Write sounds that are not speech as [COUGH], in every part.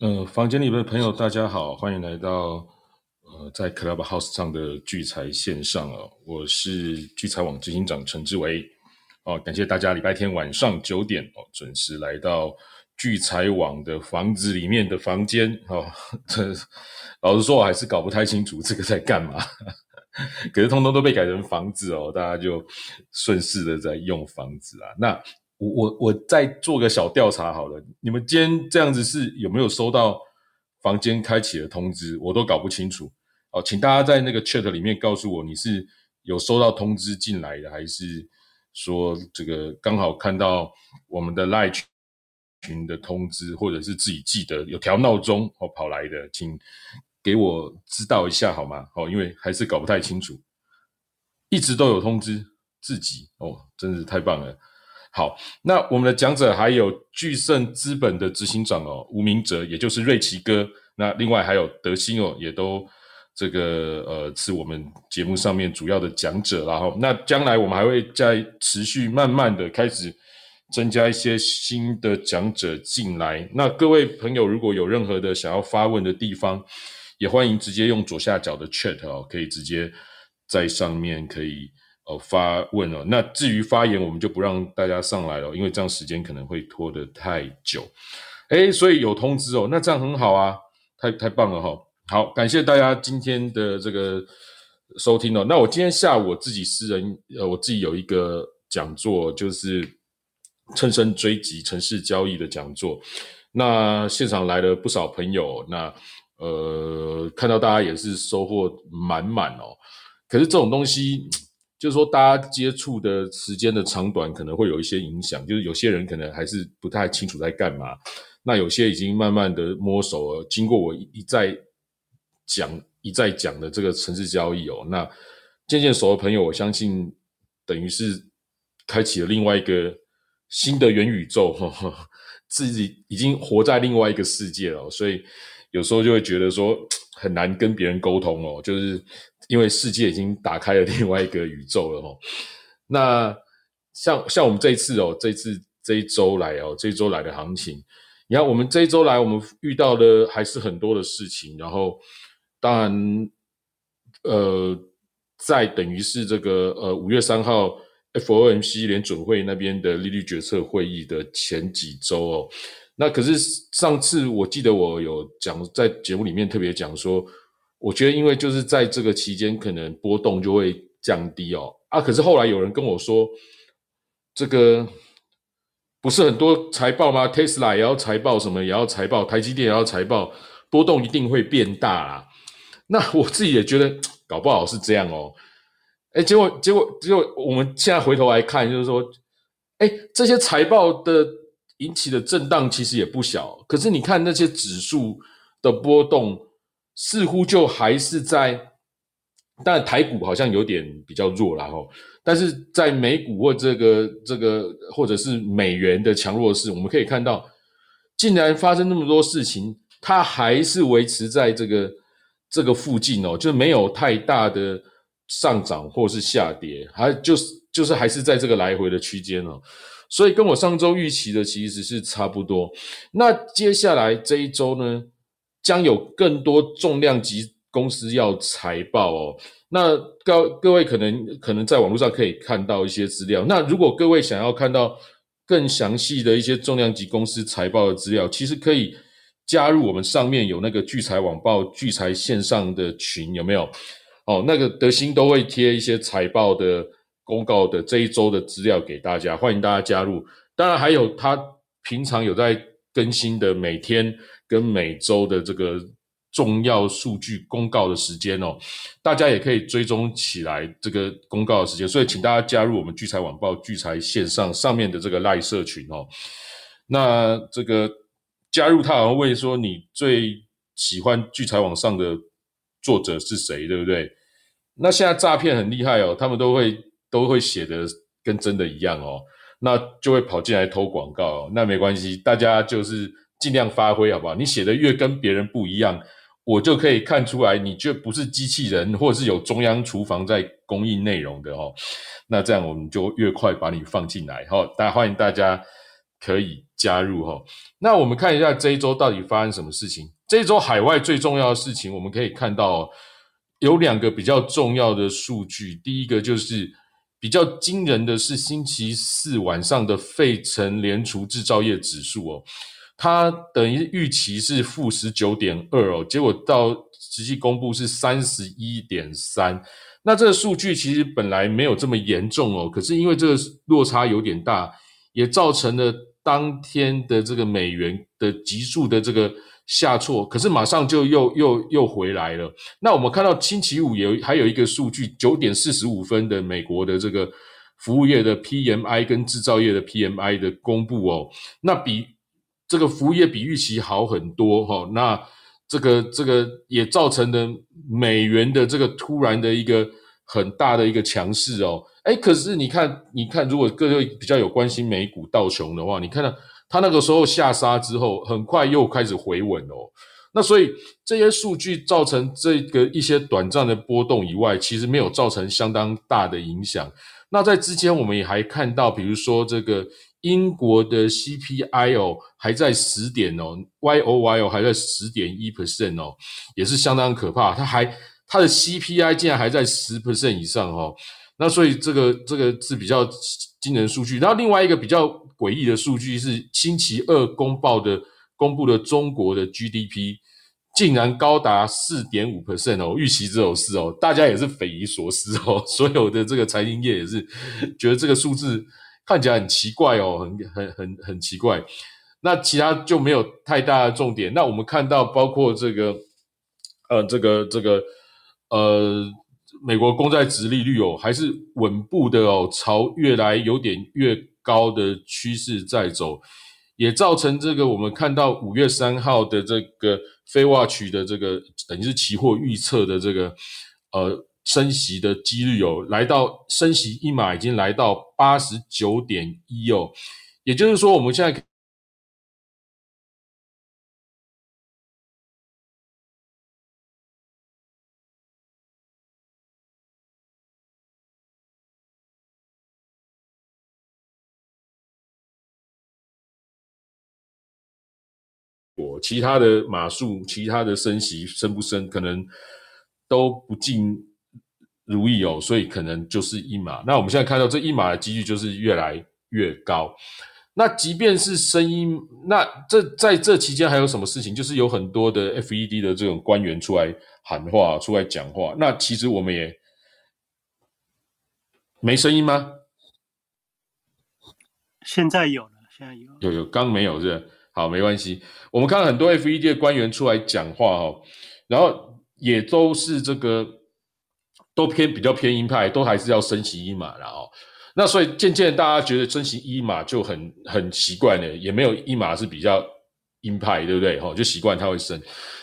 呃，房间里的朋友，大家好，欢迎来到呃，在 Clubhouse 上的聚财线上哦，我是聚财网执行长陈志伟。哦，感谢大家礼拜天晚上九点哦准时来到聚财网的房子里面的房间。哦，这老实说，我还是搞不太清楚这个在干嘛，[LAUGHS] 可是通通都被改成房子哦，大家就顺势的在用房子啊，那。我我我再做个小调查好了，你们今天这样子是有没有收到房间开启的通知？我都搞不清楚哦，请大家在那个 chat 里面告诉我，你是有收到通知进来的，还是说这个刚好看到我们的 live 群的通知，或者是自己记得有调闹钟哦跑来的，请给我知道一下好吗？哦，因为还是搞不太清楚，一直都有通知自己哦，真是太棒了。好，那我们的讲者还有巨盛资本的执行长哦，吴明哲，也就是瑞奇哥。那另外还有德兴哦，也都这个呃是我们节目上面主要的讲者然后，那将来我们还会再持续慢慢的开始增加一些新的讲者进来。那各位朋友如果有任何的想要发问的地方，也欢迎直接用左下角的 chat 哦，可以直接在上面可以。哦，发问哦，那至于发言，我们就不让大家上来了，因为这样时间可能会拖得太久。哎，所以有通知哦，那这样很好啊，太太棒了哈。好，感谢大家今天的这个收听哦。那我今天下午我自己私人呃，我自己有一个讲座，就是趁胜追击城市交易的讲座。那现场来了不少朋友，那呃，看到大家也是收获满满哦。可是这种东西。就是说，大家接触的时间的长短可能会有一些影响。就是有些人可能还是不太清楚在干嘛，那有些已经慢慢的摸熟了。经过我一再讲、一再讲的这个城市交易哦，那渐渐熟的朋友，我相信等于是开启了另外一个新的元宇宙，自己已经活在另外一个世界了。所以有时候就会觉得说很难跟别人沟通哦，就是。因为世界已经打开了另外一个宇宙了哦。那像像我们这一次哦，这次这一周来哦，这一周来的行情，你看我们这一周来，我们遇到的还是很多的事情。然后当然，呃，在等于是这个呃五月三号 FOMC 联准会那边的利率决策会议的前几周哦。那可是上次我记得我有讲在节目里面特别讲说。我觉得，因为就是在这个期间，可能波动就会降低哦。啊，可是后来有人跟我说，这个不是很多财报吗？Tesla 也要财报，什么也要财报，台积电也要财报，波动一定会变大啦。那我自己也觉得，搞不好是这样哦。哎，结果结果结果，我们现在回头来看，就是说，哎，这些财报的引起的震荡其实也不小。可是你看那些指数的波动。似乎就还是在，但台股好像有点比较弱了哈。但是在美股或这个这个或者是美元的强弱势，我们可以看到，竟然发生那么多事情，它还是维持在这个这个附近哦，就没有太大的上涨或是下跌，还就是就是还是在这个来回的区间哦。所以跟我上周预期的其实是差不多。那接下来这一周呢？将有更多重量级公司要财报哦。那各各位可能可能在网络上可以看到一些资料。那如果各位想要看到更详细的一些重量级公司财报的资料，其实可以加入我们上面有那个聚财网报聚财线上的群，有没有？哦，那个德兴都会贴一些财报的公告的这一周的资料给大家，欢迎大家加入。当然还有他平常有在更新的每天。跟每周的这个重要数据公告的时间哦，大家也可以追踪起来这个公告的时间，所以请大家加入我们聚财晚报聚财线上上面的这个赖社群哦。那这个加入他好像问说你最喜欢聚财网上的作者是谁，对不对？那现在诈骗很厉害哦，他们都会都会写的跟真的一样哦，那就会跑进来偷广告，哦那没关系，大家就是。尽量发挥好不好？你写的越跟别人不一样，我就可以看出来你就不是机器人，或者是有中央厨房在供应内容的哦。那这样我们就越快把你放进来哈。大家欢迎大家可以加入哈。那我们看一下这一周到底发生什么事情。这一周海外最重要的事情，我们可以看到有两个比较重要的数据。第一个就是比较惊人的是星期四晚上的费城联储制造业指数哦。它等于预期是负十九点二哦，结果到实际公布是三十一点三。那这个数据其实本来没有这么严重哦，可是因为这个落差有点大，也造成了当天的这个美元的急速的这个下挫，可是马上就又又又回来了。那我们看到星期五有还有一个数据，九点四十五分的美国的这个服务业的 PMI 跟制造业的 PMI 的公布哦，那比。这个服务业比预期好很多哈，那这个这个也造成了美元的这个突然的一个很大的一个强势哦，哎，可是你看，你看，如果各位比较有关心美股道琼的话，你看到它那个时候下杀之后，很快又开始回稳哦，那所以这些数据造成这个一些短暂的波动以外，其实没有造成相当大的影响。那在之前我们也还看到，比如说这个。英国的 CPI 哦还在十点哦，Y O Y 哦还在十点一 percent 哦，也是相当可怕。它还它的 CPI 竟然还在十 percent 以上哦，那所以这个这个是比较惊人数据。然后另外一个比较诡异的数据是星期二公报的公布的中国的 GDP 竟然高达四点五 percent 哦，预期只有四哦，大家也是匪夷所思哦，所有的这个财经业也是觉得这个数字。看起来很奇怪哦，很很很很奇怪。那其他就没有太大的重点。那我们看到，包括这个，呃，这个这个，呃，美国公债值利率哦，还是稳步的哦，朝越来有点越高的趋势在走，也造成这个我们看到五月三号的这个非挂取的这个等于是期货预测的这个，呃。升息的几率有来到升息一码已经来到八十九点一哦，也就是说我们现在我其他的码数，其他的升息升不升，可能都不尽。如意哦，所以可能就是一码。那我们现在看到这一码的几率就是越来越高。那即便是声音，那这在这期间还有什么事情？就是有很多的 FED 的这种官员出来喊话、出来讲话。那其实我们也没声音吗？现在有了，现在有。有有，刚没有是？好，没关系。我们看到很多 FED 的官员出来讲话哦，然后也都是这个。都偏比较偏鹰派，都还是要升息一码的哦。那所以渐渐大家觉得升息一码就很很习惯了，也没有一码是比较鹰派，对不对？哈，就习惯它会升。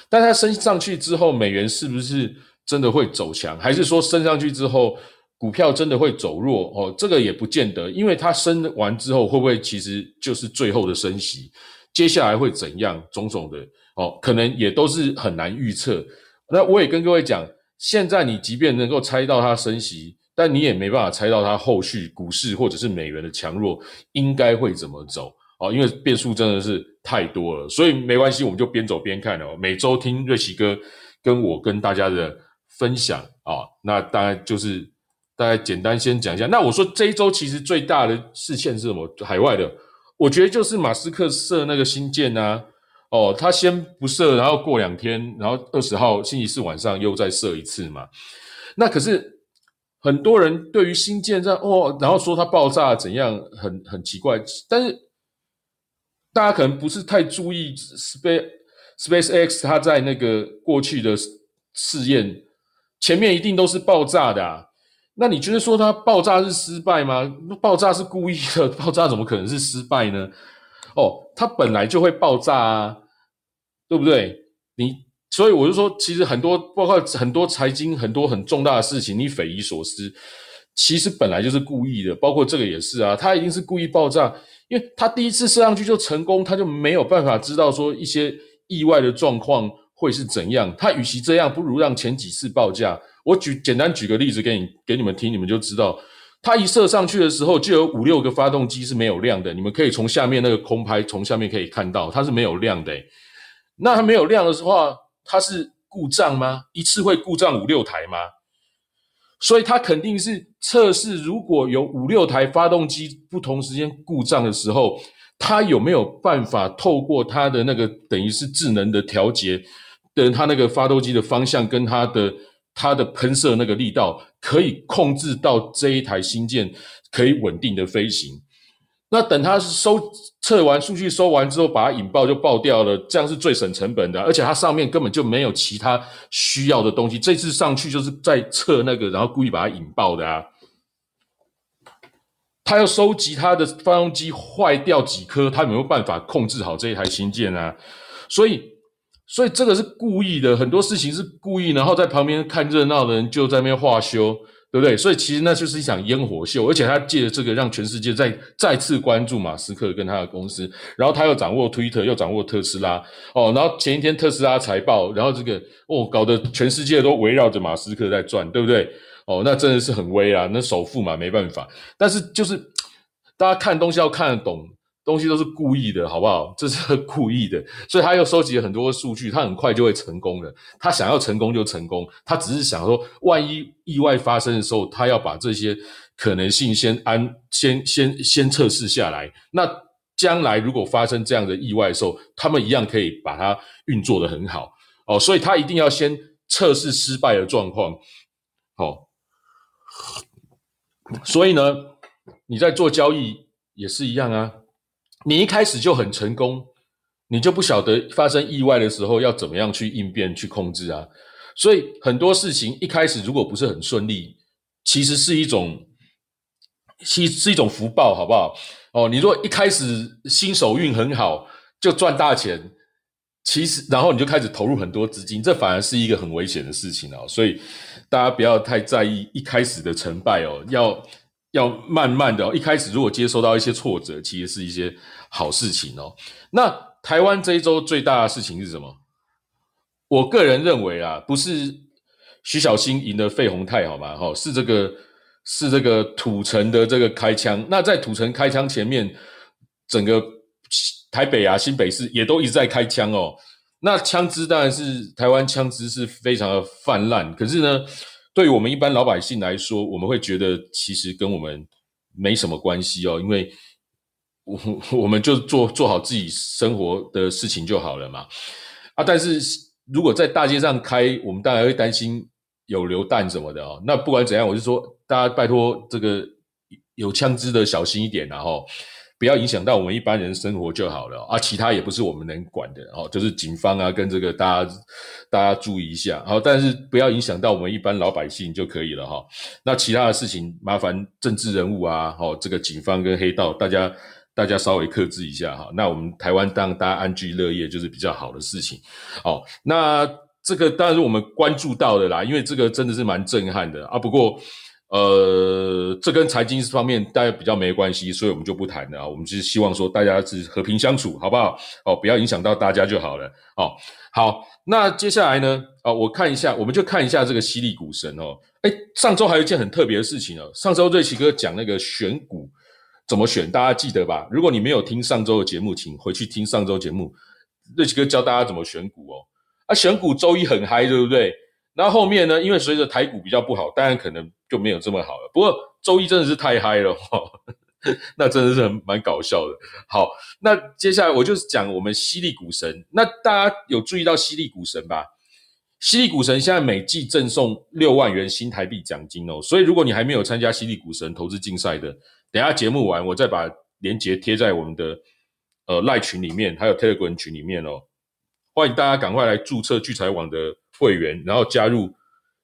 但它升上去之后，美元是不是真的会走强？还是说升上去之后，股票真的会走弱？哦，这个也不见得，因为它升完之后，会不会其实就是最后的升息？接下来会怎样？种种的哦，可能也都是很难预测。那我也跟各位讲。现在你即便能够猜到它升息，但你也没办法猜到它后续股市或者是美元的强弱应该会怎么走哦，因为变数真的是太多了。所以没关系，我们就边走边看哦。每周听瑞奇哥跟我跟大家的分享啊，那大概就是大概简单先讲一下。那我说这一周其实最大的事件是什么？海外的，我觉得就是马斯克设那个新建啊。哦，他先不设，然后过两天，然后二十号星期四晚上又再设一次嘛。那可是很多人对于新建这哦，然后说它爆炸怎样，很很奇怪。但是大家可能不是太注意 Space Space X 它在那个过去的试验前面一定都是爆炸的。啊。那你觉得说它爆炸是失败吗？爆炸是故意的，爆炸怎么可能是失败呢？哦，它本来就会爆炸啊，对不对？你所以我就说，其实很多包括很多财经很多很重大的事情，你匪夷所思，其实本来就是故意的。包括这个也是啊，它一定是故意爆炸，因为它第一次射上去就成功，他就没有办法知道说一些意外的状况会是怎样。他与其这样，不如让前几次报价。我举简单举个例子给你给你们听，你们就知道。它一射上去的时候，就有五六个发动机是没有亮的。你们可以从下面那个空拍，从下面可以看到，它是没有亮的。那它没有亮的话，它是故障吗？一次会故障五六台吗？所以它肯定是测试，如果有五六台发动机不同时间故障的时候，它有没有办法透过它的那个等于是智能的调节的，它那个发动机的方向跟它的。它的喷射那个力道可以控制到这一台新舰可以稳定的飞行。那等它收测完数据收完之后，把它引爆就爆掉了，这样是最省成本的。而且它上面根本就没有其他需要的东西，这次上去就是在测那个，然后故意把它引爆的啊。他要收集它的发动机坏掉几颗，他有没有办法控制好这一台新舰啊？所以。所以这个是故意的，很多事情是故意，然后在旁边看热闹的人就在那边画修，对不对？所以其实那就是一场烟火秀，而且他借着这个让全世界再再次关注马斯克跟他的公司，然后他又掌握 Twitter，又掌握特斯拉，哦，然后前一天特斯拉财报，然后这个哦，搞得全世界都围绕着马斯克在转，对不对？哦，那真的是很威啊，那首富嘛，没办法，但是就是大家看东西要看得懂。东西都是故意的，好不好？[LAUGHS] 这是故意的，所以他又收集了很多数据，他很快就会成功了。他想要成功就成功，他只是想说，万一意外发生的时候，他要把这些可能性先安、先、先、先测试下来。那将来如果发生这样的意外的时候，他们一样可以把它运作的很好哦。所以他一定要先测试失败的状况，好。所以呢，你在做交易也是一样啊。你一开始就很成功，你就不晓得发生意外的时候要怎么样去应变、去控制啊。所以很多事情一开始如果不是很顺利，其实是一种，是是一种福报，好不好？哦，你如果一开始新手运很好，就赚大钱，其实然后你就开始投入很多资金，这反而是一个很危险的事情哦。所以大家不要太在意一开始的成败哦，要要慢慢的。一开始如果接受到一些挫折，其实是一些。好事情哦，那台湾这一周最大的事情是什么？我个人认为啊，不是徐小新赢了费宏泰，好吗？哈，是这个是这个土城的这个开枪。那在土城开枪前面，整个台北啊、新北市也都一直在开枪哦。那枪支当然是台湾枪支是非常的泛滥，可是呢，对于我们一般老百姓来说，我们会觉得其实跟我们没什么关系哦，因为。我 [LAUGHS] 我们就做做好自己生活的事情就好了嘛，啊！但是如果在大街上开，我们当然会担心有流弹什么的哦。那不管怎样，我就说大家拜托这个有枪支的小心一点，然后不要影响到我们一般人生活就好了啊。其他也不是我们能管的哦，就是警方啊跟这个大家大家注意一下，好，但是不要影响到我们一般老百姓就可以了哈。那其他的事情麻烦政治人物啊，哦，这个警方跟黑道大家。大家稍微克制一下哈，那我们台湾当大家安居乐业就是比较好的事情。哦，那这个当然是我们关注到的啦，因为这个真的是蛮震撼的啊。不过，呃，这跟财经方面大家比较没关系，所以我们就不谈了啊。我们就是希望说大家是和平相处，好不好？哦，不要影响到大家就好了。哦，好，那接下来呢？啊，我看一下，我们就看一下这个犀利股神哦。哎，上周还有一件很特别的事情哦，上周瑞奇哥讲那个选股。怎么选？大家记得吧？如果你没有听上周的节目，请回去听上周节目。瑞奇哥教大家怎么选股哦。啊，选股周一很嗨，对不对？那后面呢？因为随着台股比较不好，当然可能就没有这么好了。不过周一真的是太嗨了，[LAUGHS] 那真的是很蛮搞笑的。好，那接下来我就是讲我们犀利股神。那大家有注意到犀利股神吧？犀利股神现在每季赠送六万元新台币奖金哦。所以如果你还没有参加犀利股神投资竞赛的，等下节目完，我再把链接贴在我们的呃赖群里面，还有 Telegram 群里面哦。欢迎大家赶快来注册聚财网的会员，然后加入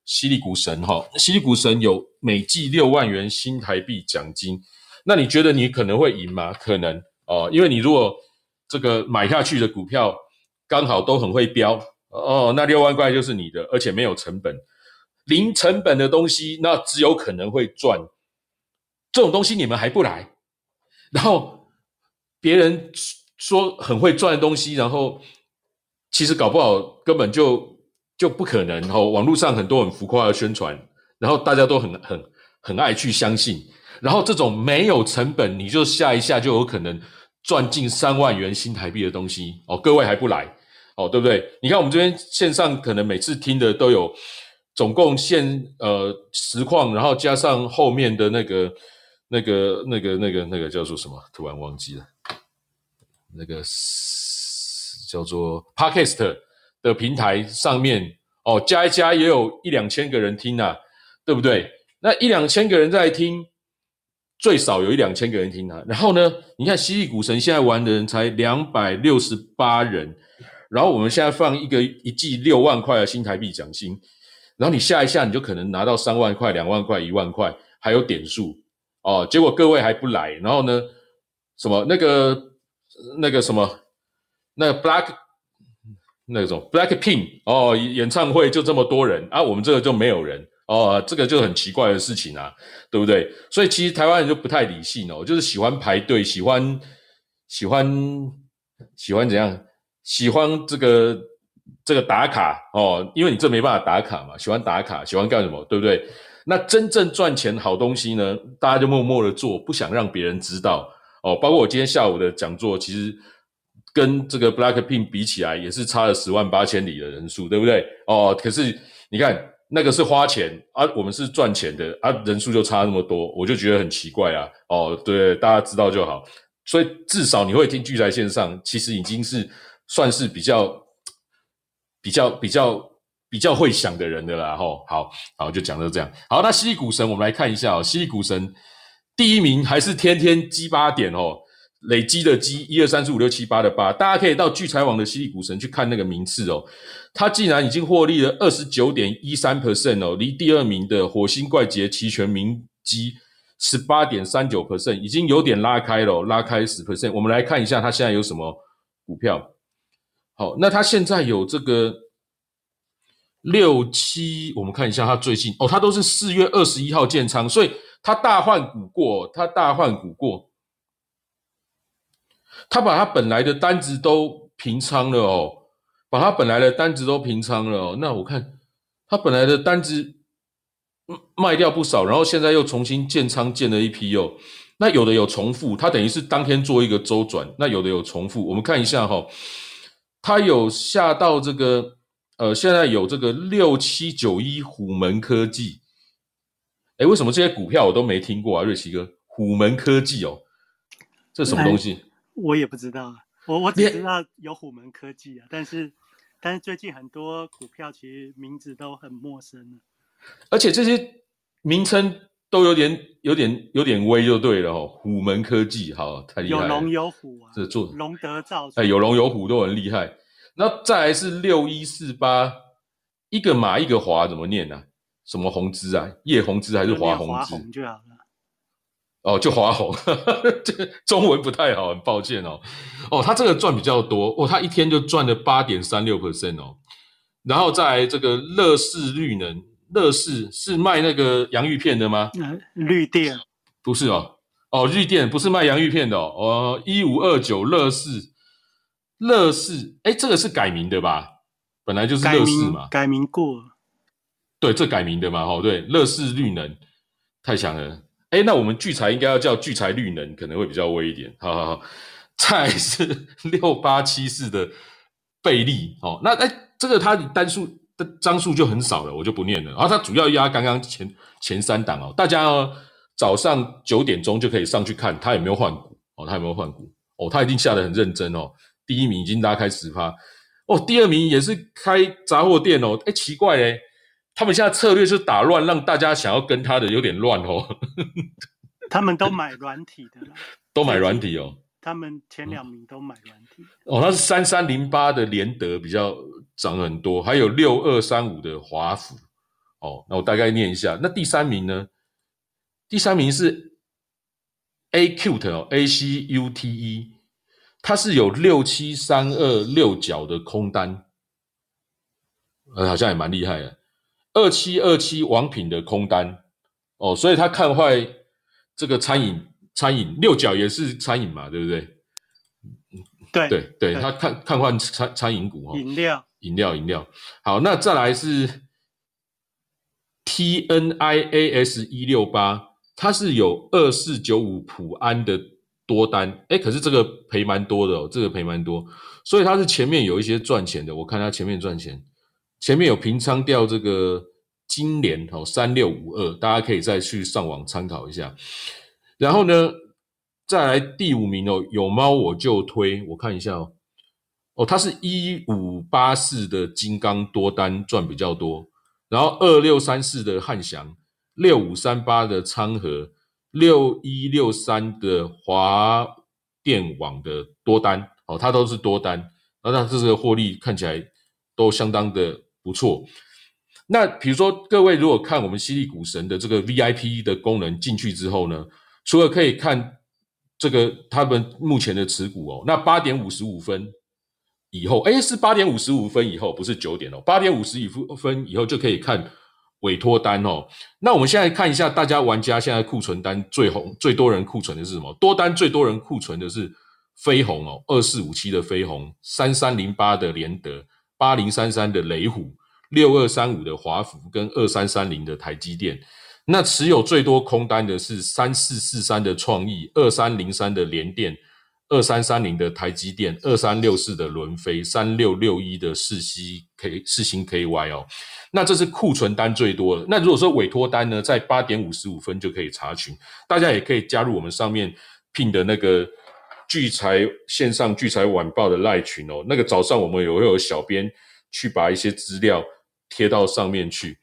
犀利股神哈。犀利股神有每季六万元新台币奖金，那你觉得你可能会赢吗？可能哦，因为你如果这个买下去的股票刚好都很会飙哦，那六万块就是你的，而且没有成本，零成本的东西，那只有可能会赚。这种东西你们还不来，然后别人说很会赚的东西，然后其实搞不好根本就就不可能。然后网络上很多很浮夸的宣传，然后大家都很很很爱去相信。然后这种没有成本，你就下一下就有可能赚近三万元新台币的东西哦。各位还不来哦，对不对？你看我们这边线上可能每次听的都有，总共现呃实况，然后加上后面的那个那个那个那个那个叫做什么？突然忘记了，那个叫做 Podcast 的平台上面哦，加一加也有一两千个人听啊，对不对？那一两千个人在听。最少有一两千个人听他，然后呢？你看犀利股神现在玩的人才两百六十八人，然后我们现在放一个一季六万块的新台币奖金，然后你下一下你就可能拿到三万块、两万块、一万块，还有点数哦。结果各位还不来，然后呢？什么那个那个什么那 Black 那种 Black Pink 哦，演唱会就这么多人啊，我们这个就没有人。哦，这个就很奇怪的事情啊，对不对？所以其实台湾人就不太理性哦，就是喜欢排队，喜欢喜欢喜欢怎样？喜欢这个这个打卡哦，因为你这没办法打卡嘛，喜欢打卡，喜欢干什么，对不对？那真正赚钱好东西呢，大家就默默的做，不想让别人知道哦。包括我今天下午的讲座，其实跟这个 Blackpink 比起来，也是差了十万八千里的人数，对不对？哦，可是你看。那个是花钱啊，我们是赚钱的啊，人数就差那么多，我就觉得很奇怪啊。哦，对，大家知道就好。所以至少你会听聚财线上，其实已经是算是比较比较比较比较会想的人的啦。吼，好好就讲到这样。好，那犀利股神，我们来看一下哦。犀利股神第一名还是天天积八点哦。累积的积一二三四五六七八的八，大家可以到聚财网的犀利股神去看那个名次哦。它竟然已经获利了二十九点一三 percent 哦，离第二名的火星怪杰期权明基十八点三九 percent 已经有点拉开了，拉开十 percent。我们来看一下它现在有什么股票。好，那它现在有这个六七，我们看一下他最近哦，他都是四月二十一号建仓，所以他大换股过，他大换股过。他把他本来的单子都平仓了哦，把他本来的单子都平仓了。那我看他本来的单子卖掉不少，然后现在又重新建仓建了一批哦。那有的有重复，他等于是当天做一个周转。那有的有重复，我们看一下哈，他有下到这个呃，现在有这个六七九一虎门科技。哎，为什么这些股票我都没听过啊？瑞奇哥，虎门科技哦，这什么东西？我也不知道，我我只知道有虎门科技啊，但是但是最近很多股票其实名字都很陌生而且这些名称都有点有点有点微就对了哦，虎门科技好太厉害了，有龙有虎啊，这做龙德造哎，有龙有虎都很厉害。那再来是六一四八，一个马一个华怎么念呢？什么红枝啊？叶红枝还是华红枝？就好了。哦，就华红，[LAUGHS] 这中文不太好，很抱歉哦。哦，他这个赚比较多哦，他一天就赚了八点三六 percent 哦。然后在这个乐视绿能，乐视是卖那个洋芋片的吗？绿电不是哦，哦，绿电不是卖洋芋片的哦。哦，一五二九乐视，乐视，哎，这个是改名的吧？本来就是乐视嘛，改名过。对，这改名的嘛，哦，对，乐视绿能太强了。哎，那我们聚财应该要叫聚财绿能，可能会比较威一点。好好好，[LAUGHS] 再是六八七四的贝利，哦，那哎，这个它单数的张数就很少了，我就不念了。然后它主要压刚刚前前三档哦，大家早上九点钟就可以上去看它有没有换股哦，它有没有换股哦，它一定下的很认真哦。第一名已经拉开十趴哦，第二名也是开杂货店哦，哎，奇怪嘞。他们现在策略是打乱，让大家想要跟他的有点乱哦。[LAUGHS] 他们都买软体的，[LAUGHS] 都买软体哦。他们前两名都买软体。哦，那是三三零八的联德比较涨很多，还有六二三五的华府。哦，那我大概念一下。那第三名呢？第三名是 Acute 哦，A C U T E，它是有六七三二六角的空单，呃，好像也蛮厉害的。二七二七王品的空单哦，所以他看坏这个餐饮，餐饮六角也是餐饮嘛，对不对？对对对，他看看坏餐餐饮股哈，饮料饮料饮料。好，那再来是 T N I A S 一六八，它是有二四九五普安的多单，哎，可是这个赔蛮多的哦，这个赔蛮多，所以它是前面有一些赚钱的，我看它前面赚钱，前面有平仓掉这个金联哦三六五二，大家可以再去上网参考一下。然后呢，再来第五名哦，有猫我就推，我看一下哦，哦，它是一五八四的金刚多单赚比较多，然后二六三四的汉翔。六五三八的昌河，六一六三的华电网的多单，哦，它都是多单，那那这个获利看起来都相当的不错。那比如说各位如果看我们犀利股神的这个 VIP 的功能进去之后呢，除了可以看这个他们目前的持股哦，那八点五十五分以后，哎，是八点五十五分以后，不是九点哦，八点五十五分以后就可以看。委托单哦，那我们现在看一下，大家玩家现在库存单最红、最多人库存的是什么？多单最多人库存的是飞鸿哦，二四五七的飞鸿，三三零八的联德，八零三三的雷虎，六二三五的华孚跟二三三零的台积电。那持有最多空单的是三四四三的创意，二三零三的联电。二三三零的台积电，二三六四的伦飞，三六六一的世熙 K 世星 KY 哦，那这是库存单最多的。那如果说委托单呢，在八点五十五分就可以查询，大家也可以加入我们上面聘的那个聚财线上聚财晚报的赖群哦。那个早上我们也会有小编去把一些资料贴到上面去。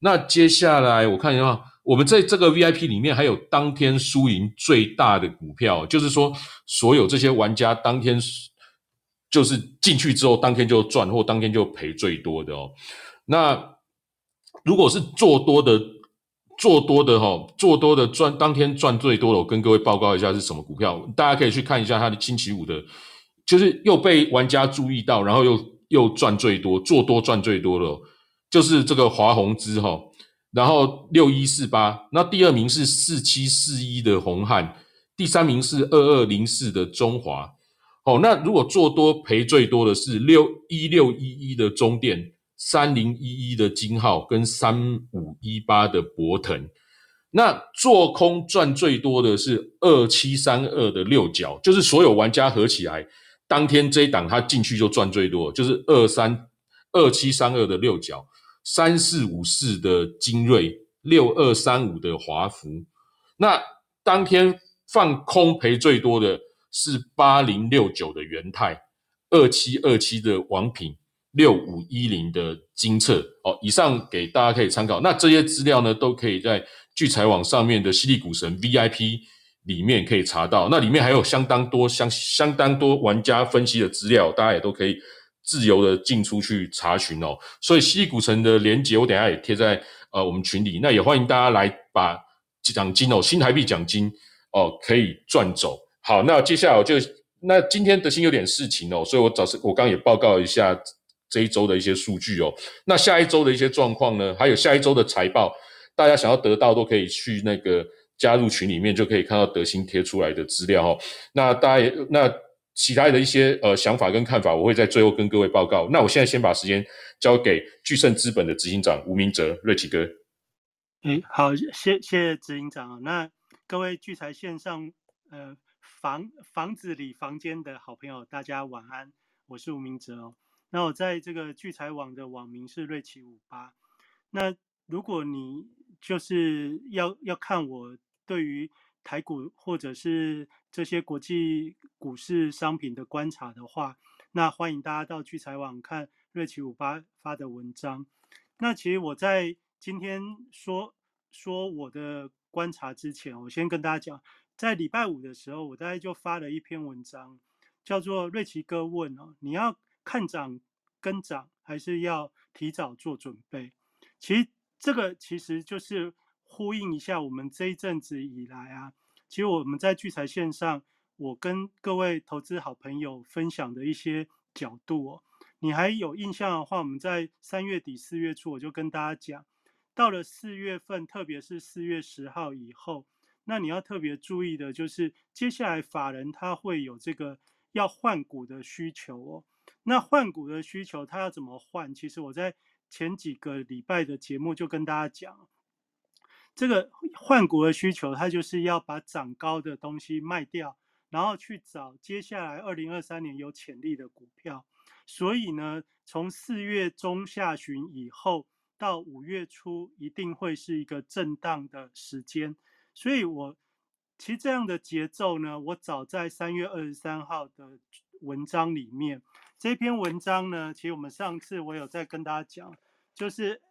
那接下来我看一下。我们在这个 VIP 里面还有当天输赢最大的股票，就是说所有这些玩家当天就是进去之后当天就赚或当天就赔最多的哦。那如果是做多的做多的哈，做多的赚当天赚最多的，我跟各位报告一下是什么股票，大家可以去看一下它的星期五的，就是又被玩家注意到，然后又又赚最多，做多赚最多的，就是这个华宏资哈。然后六一四八，那第二名是四七四一的红汉，第三名是二二零四的中华。哦，那如果做多赔最多的是六一六一一的中电，三零一一的金浩跟三五一八的博腾。那做空赚最多的是二七三二的六角，就是所有玩家合起来，当天这一档他进去就赚最多，就是二三二七三二的六角。三四五四的精锐，六二三五的华孚，那当天放空赔最多的是八零六九的元泰，二七二七的王品，六五一零的金策。哦，以上给大家可以参考。那这些资料呢，都可以在聚财网上面的犀利股神 VIP 里面可以查到。那里面还有相当多相相当多玩家分析的资料，大家也都可以。自由的进出去查询哦，所以西古城的连接我等下也贴在呃我们群里，那也欢迎大家来把奖金哦，新台币奖金哦可以赚走。好，那接下来我就那今天德兴有点事情哦，所以我早是我刚也报告一下这一周的一些数据哦，那下一周的一些状况呢，还有下一周的财报，大家想要得到都可以去那个加入群里面就可以看到德兴贴出来的资料哦。那大家也那。其他的一些呃想法跟看法，我会在最后跟各位报告。那我现在先把时间交给巨盛资本的执行长吴明哲瑞奇哥。哎，好，谢谢谢执行长。那各位聚财线上呃房房子里房间的好朋友，大家晚安，我是吴明哲哦。那我在这个聚财网的网名是瑞奇五八。那如果你就是要要看我对于台股或者是这些国际股市商品的观察的话，那欢迎大家到聚财网看瑞奇五八发的文章。那其实我在今天说说我的观察之前，我先跟大家讲，在礼拜五的时候，我大概就发了一篇文章，叫做瑞奇哥问哦，你要看涨跟涨，还是要提早做准备？其实这个其实就是。呼应一下我们这一阵子以来啊，其实我们在聚财线上，我跟各位投资好朋友分享的一些角度哦，你还有印象的话，我们在三月底四月初我就跟大家讲，到了四月份，特别是四月十号以后，那你要特别注意的就是接下来法人他会有这个要换股的需求哦，那换股的需求他要怎么换？其实我在前几个礼拜的节目就跟大家讲。这个换股的需求，它就是要把涨高的东西卖掉，然后去找接下来二零二三年有潜力的股票。所以呢，从四月中下旬以后到五月初，一定会是一个震荡的时间。所以我其实这样的节奏呢，我早在三月二十三号的文章里面，这篇文章呢，其实我们上次我有在跟大家讲，就是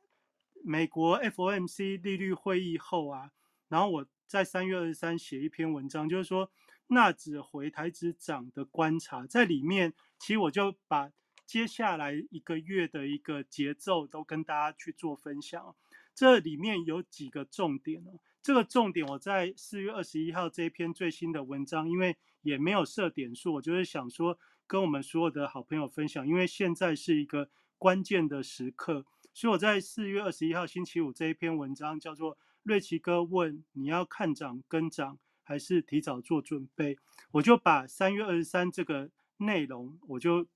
美国 FOMC 利率会议后啊，然后我在三月二十三写一篇文章，就是说纳指回台指涨的观察，在里面其实我就把接下来一个月的一个节奏都跟大家去做分享，这里面有几个重点哦。这个重点我在四月二十一号这一篇最新的文章，因为也没有设点数，我就是想说跟我们所有的好朋友分享，因为现在是一个关键的时刻，所以我在四月二十一号星期五这一篇文章叫做瑞奇哥问你要看涨跟涨还是提早做准备，我就把三月二十三这个内容我就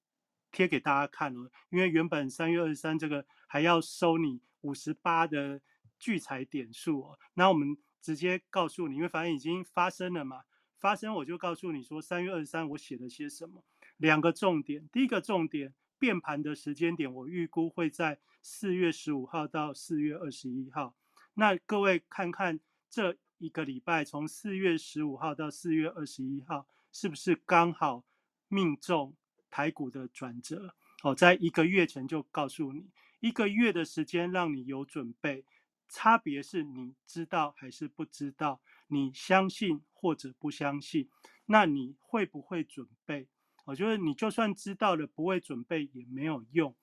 贴给大家看了，因为原本三月二十三这个还要收你五十八的。聚财点数哦，那我们直接告诉你，因为反正已经发生了嘛，发生我就告诉你说，三月二十三我写了些什么。两个重点，第一个重点，变盘的时间点，我预估会在四月十五号到四月二十一号。那各位看看这一个礼拜，从四月十五号到四月二十一号，是不是刚好命中台股的转折？哦，在一个月前就告诉你，一个月的时间让你有准备。差别是你知道还是不知道，你相信或者不相信，那你会不会准备？我觉得你就算知道了，不会准备也没有用。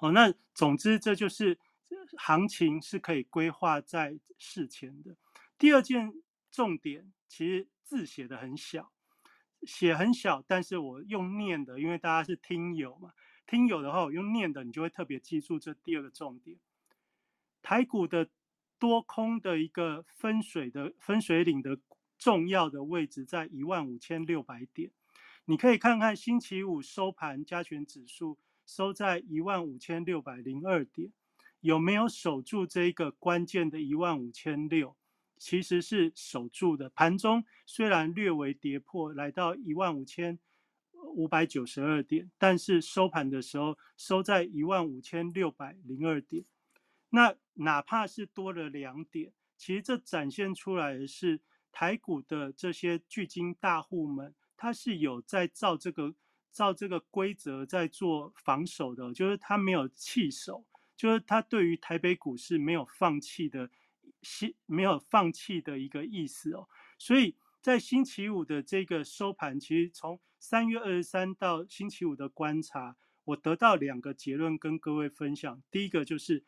哦，那总之这就是行情是可以规划在事前的。第二件重点，其实字写的很小，写很小，但是我用念的，因为大家是听友嘛，听友的话我用念的，你就会特别记住这第二个重点。台股的多空的一个分水的分水岭的重要的位置在一万五千六百点，你可以看看星期五收盘加权指数收在一万五千六百零二点，有没有守住这一个关键的一万五千六？其实是守住的。盘中虽然略微跌破，来到一万五千五百九十二点，但是收盘的时候收在一万五千六百零二点。那哪怕是多了两点，其实这展现出来的是台股的这些巨金大户们，他是有在照这个照这个规则在做防守的，就是他没有弃守，就是他对于台北股市没有放弃的，心没有放弃的一个意思哦。所以在星期五的这个收盘，其实从三月二十三到星期五的观察，我得到两个结论跟各位分享。第一个就是。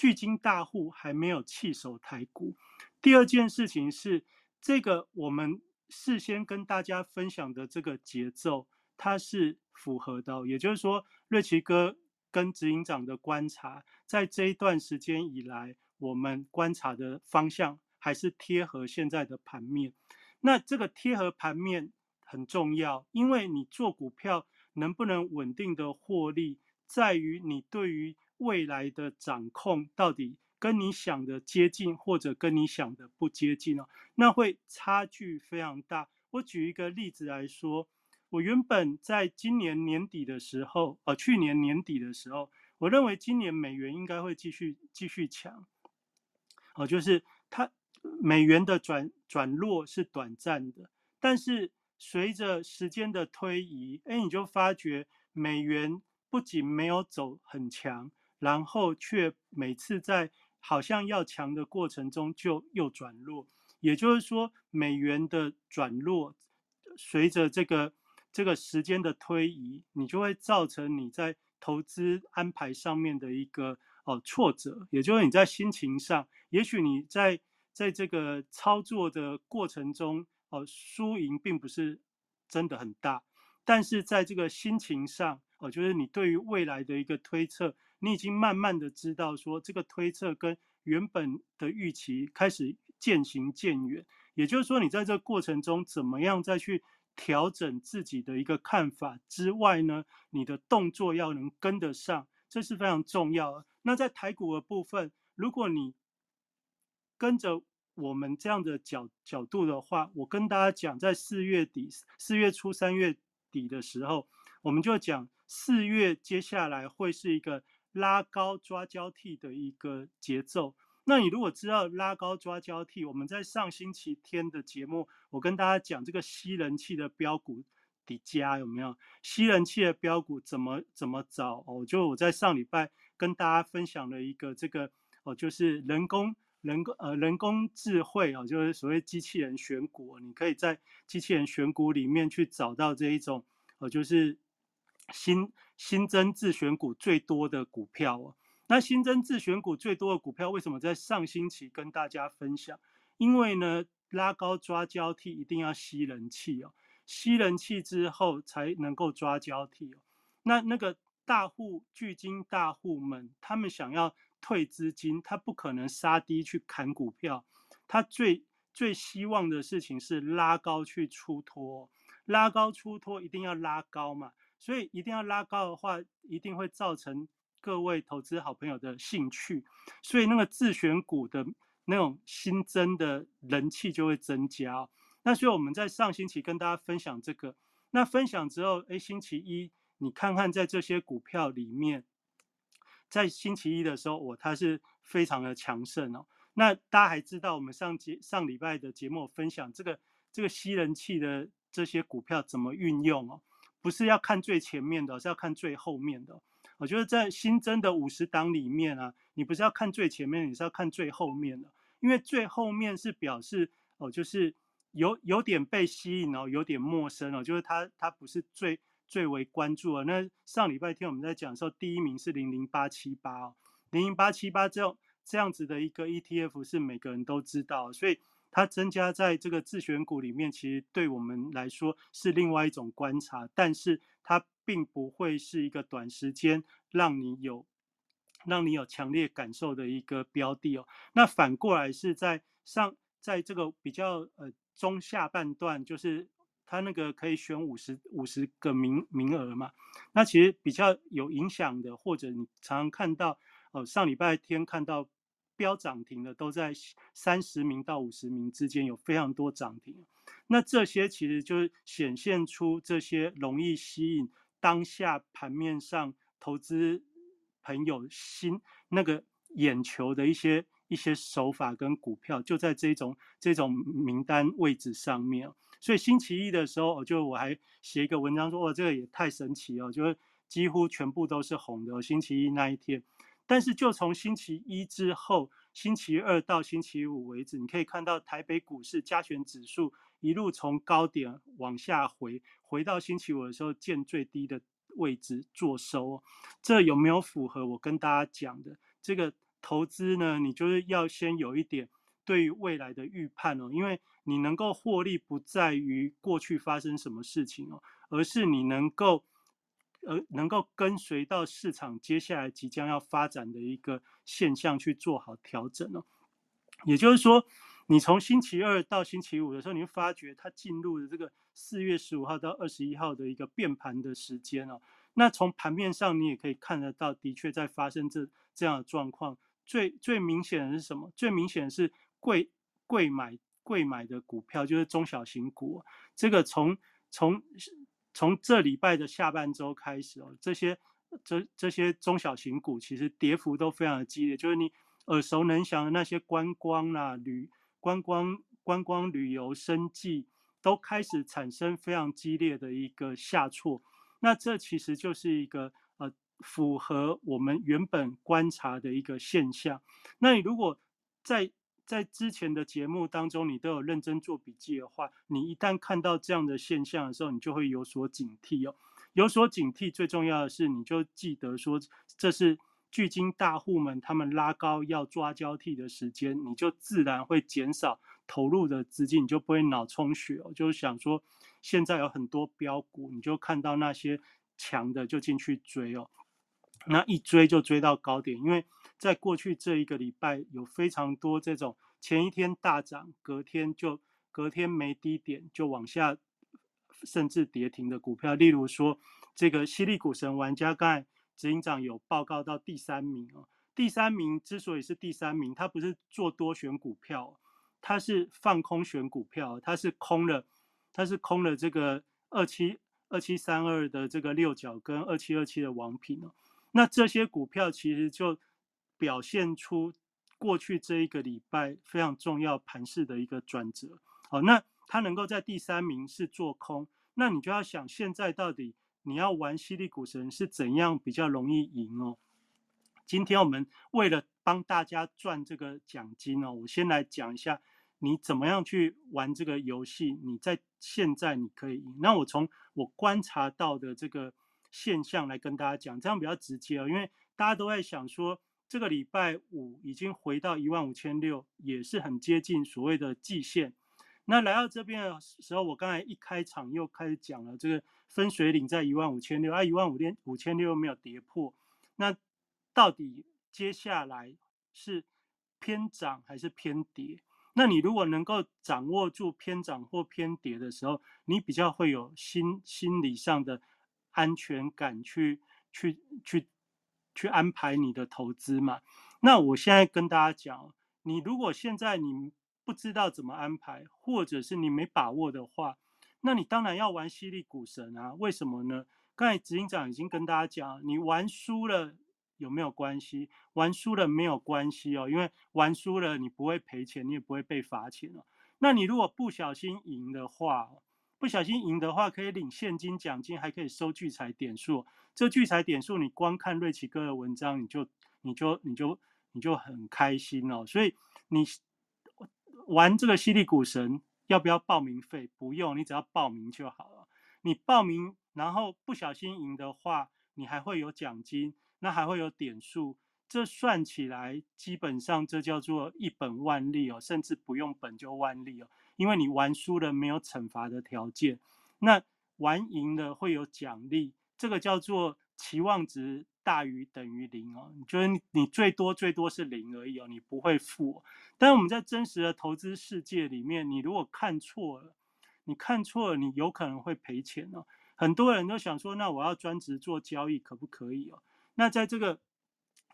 巨金大户还没有弃守台股。第二件事情是，这个我们事先跟大家分享的这个节奏，它是符合的。也就是说，瑞奇哥跟执行长的观察，在这一段时间以来，我们观察的方向还是贴合现在的盘面。那这个贴合盘面很重要，因为你做股票能不能稳定的获利，在于你对于。未来的掌控到底跟你想的接近，或者跟你想的不接近哦？那会差距非常大。我举一个例子来说，我原本在今年年底的时候，呃，去年年底的时候，我认为今年美元应该会继续继续强，哦，就是它美元的转转弱是短暂的，但是随着时间的推移，哎，你就发觉美元不仅没有走很强。然后却每次在好像要强的过程中就又转弱，也就是说，美元的转弱，随着这个这个时间的推移，你就会造成你在投资安排上面的一个哦挫折，也就是你在心情上，也许你在在这个操作的过程中哦输赢并不是真的很大，但是在这个心情上哦，就是你对于未来的一个推测。你已经慢慢的知道，说这个推测跟原本的预期开始渐行渐远，也就是说，你在这个过程中怎么样再去调整自己的一个看法之外呢？你的动作要能跟得上，这是非常重要的。那在台股的部分，如果你跟着我们这样的角角度的话，我跟大家讲，在四月底、四月初、三月底的时候，我们就讲四月接下来会是一个拉高抓交替的一个节奏。那你如果知道拉高抓交替，我们在上星期天的节目，我跟大家讲这个吸人气的标股底加有没有吸人气的标股怎么怎么找哦？就我在上礼拜跟大家分享了一个这个哦，就是人工人工呃人工智慧哦，就是所谓机器人选股，你可以在机器人选股里面去找到这一种哦，就是新新增自选股最多的股票哦。那新增自选股最多的股票，为什么在上星期跟大家分享？因为呢，拉高抓交替一定要吸人气哦，吸人气之后才能够抓交替哦。那那个大户巨金大户们，他们想要退资金，他不可能杀低去砍股票，他最最希望的事情是拉高去出脱，拉高出脱一定要拉高嘛，所以一定要拉高的话，一定会造成。各位投资好朋友的兴趣，所以那个自选股的那种新增的人气就会增加。那所以我们在上星期跟大家分享这个，那分享之后，哎，星期一你看看在这些股票里面，在星期一的时候，我它是非常的强盛哦。那大家还知道我们上节上礼拜的节目分享这个这个吸人气的这些股票怎么运用哦？不是要看最前面的，是要看最后面的。我觉得在新增的五十档里面啊，你不是要看最前面，你是要看最后面的，因为最后面是表示哦，就是有有点被吸引哦，有点陌生哦，就是它它不是最最为关注的。那上礼拜天我们在讲的时候，第一名是零零八七八哦，零零八七八这样这样子的一个 ETF 是每个人都知道，所以它增加在这个自选股里面，其实对我们来说是另外一种观察，但是它。并不会是一个短时间让你有让你有强烈感受的一个标的哦。那反过来是在上在这个比较呃中下半段，就是它那个可以选五十五十个名名额嘛。那其实比较有影响的，或者你常常看到哦，上礼拜天看到标涨停的都在三十名到五十名之间，有非常多涨停。那这些其实就是显现出这些容易吸引。当下盘面上投资朋友心那个眼球的一些一些手法跟股票，就在这种这种名单位置上面。所以星期一的时候，我就我还写一个文章说，哦，这个也太神奇哦，就是几乎全部都是红的。星期一那一天，但是就从星期一之后，星期二到星期五为止，你可以看到台北股市加权指数。一路从高点往下回，回到星期五的时候见最低的位置做收，这有没有符合我跟大家讲的这个投资呢？你就是要先有一点对于未来的预判哦，因为你能够获利不在于过去发生什么事情哦，而是你能够呃能够跟随到市场接下来即将要发展的一个现象去做好调整哦，也就是说。你从星期二到星期五的时候，你会发觉它进入了这个四月十五号到二十一号的一个变盘的时间哦。那从盘面上你也可以看得到，的确在发生这这样的状况。最最明显的是什么？最明显的是贵贵买贵买的股票，就是中小型股。这个从从从这礼拜的下半周开始哦，这些这这些中小型股其实跌幅都非常的激烈，就是你耳熟能详的那些观光啊旅。观光、观光旅游、生计都开始产生非常激烈的一个下挫，那这其实就是一个呃符合我们原本观察的一个现象。那你如果在在之前的节目当中，你都有认真做笔记的话，你一旦看到这样的现象的时候，你就会有所警惕哦。有所警惕，最重要的是你就记得说这是。巨金大户们，他们拉高要抓交替的时间，你就自然会减少投入的资金，你就不会脑充血哦。就是想说，现在有很多标股，你就看到那些强的就进去追哦，那一追就追到高点，因为在过去这一个礼拜有非常多这种前一天大涨，隔天就隔天没低点就往下，甚至跌停的股票，例如说这个犀利股神玩家刚才。执行长有报告到第三名哦，第三名之所以是第三名，他不是做多选股票，他是放空选股票，他是空了，他是空了这个二七二七三二的这个六角跟二七二七的王品哦。那这些股票其实就表现出过去这一个礼拜非常重要盘势的一个转折。好，那它能够在第三名是做空，那你就要想现在到底你要玩犀利股神是怎样比较容易赢哦。今天我们为了帮大家赚这个奖金哦，我先来讲一下你怎么样去玩这个游戏。你在现在你可以赢。那我从我观察到的这个现象来跟大家讲，这样比较直接哦。因为大家都在想说，这个礼拜五已经回到一万五千六，也是很接近所谓的季线。那来到这边的时候，我刚才一开场又开始讲了这个分水岭在一万五千六，啊，一万五千五千六没有跌破，那。到底接下来是偏涨还是偏跌？那你如果能够掌握住偏涨或偏跌的时候，你比较会有心心理上的安全感，去去去去安排你的投资嘛。那我现在跟大家讲，你如果现在你不知道怎么安排，或者是你没把握的话，那你当然要玩犀利股神啊。为什么呢？刚才执行长已经跟大家讲，你玩输了。有没有关系？玩输了没有关系哦，因为玩输了你不会赔钱，你也不会被罚钱哦。那你如果不小心赢的话，不小心赢的话可以领现金奖金，还可以收聚财点数。这聚财点数你光看瑞奇哥的文章，你就你就你就你就很开心哦。所以你玩这个犀利股神要不要报名费？不用，你只要报名就好了。你报名然后不小心赢的话，你还会有奖金。那还会有点数，这算起来基本上这叫做一本万利哦，甚至不用本就万利哦，因为你玩输了没有惩罚的条件，那玩赢了会有奖励，这个叫做期望值大于等于零哦，你觉得你最多最多是零而已哦，你不会负。但我们在真实的投资世界里面，你如果看错了，你看错了，你有可能会赔钱哦。很多人都想说，那我要专职做交易可不可以哦？那在这个，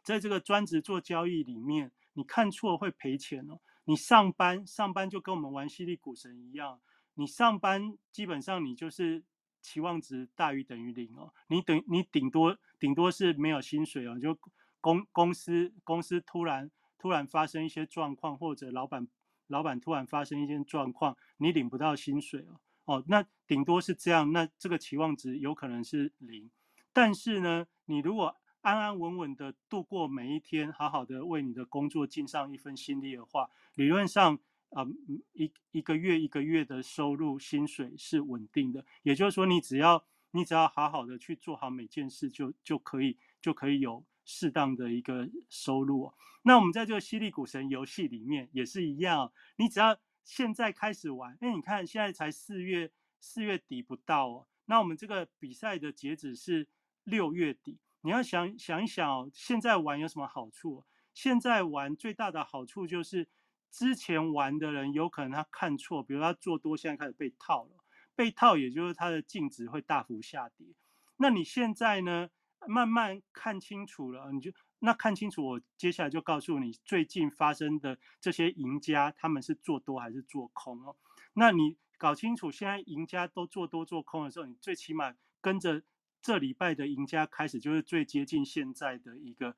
在这个专职做交易里面，你看错会赔钱哦。你上班上班就跟我们玩犀利股神一样，你上班基本上你就是期望值大于等于零哦。你等你顶多顶多是没有薪水哦，就公公司公司突然突然发生一些状况，或者老板老板突然发生一些状况，你领不到薪水哦。哦，那顶多是这样，那这个期望值有可能是零。但是呢，你如果安安稳稳的度过每一天，好好的为你的工作尽上一份心力的话，理论上啊，一一个月一个月的收入薪水是稳定的。也就是说，你只要你只要好好的去做好每件事，就就可以就可以有适当的一个收入。哦那我们在这个犀利股神游戏里面也是一样，你只要现在开始玩，因为你看现在才四月四月底不到哦，那我们这个比赛的截止是六月底。你要想想一想，现在玩有什么好处？现在玩最大的好处就是，之前玩的人有可能他看错，比如他做多，现在开始被套了。被套也就是他的净值会大幅下跌。那你现在呢，慢慢看清楚了，你就那看清楚，我接下来就告诉你最近发生的这些赢家，他们是做多还是做空哦。那你搞清楚现在赢家都做多做空的时候，你最起码跟着。这礼拜的赢家开始就是最接近现在的一个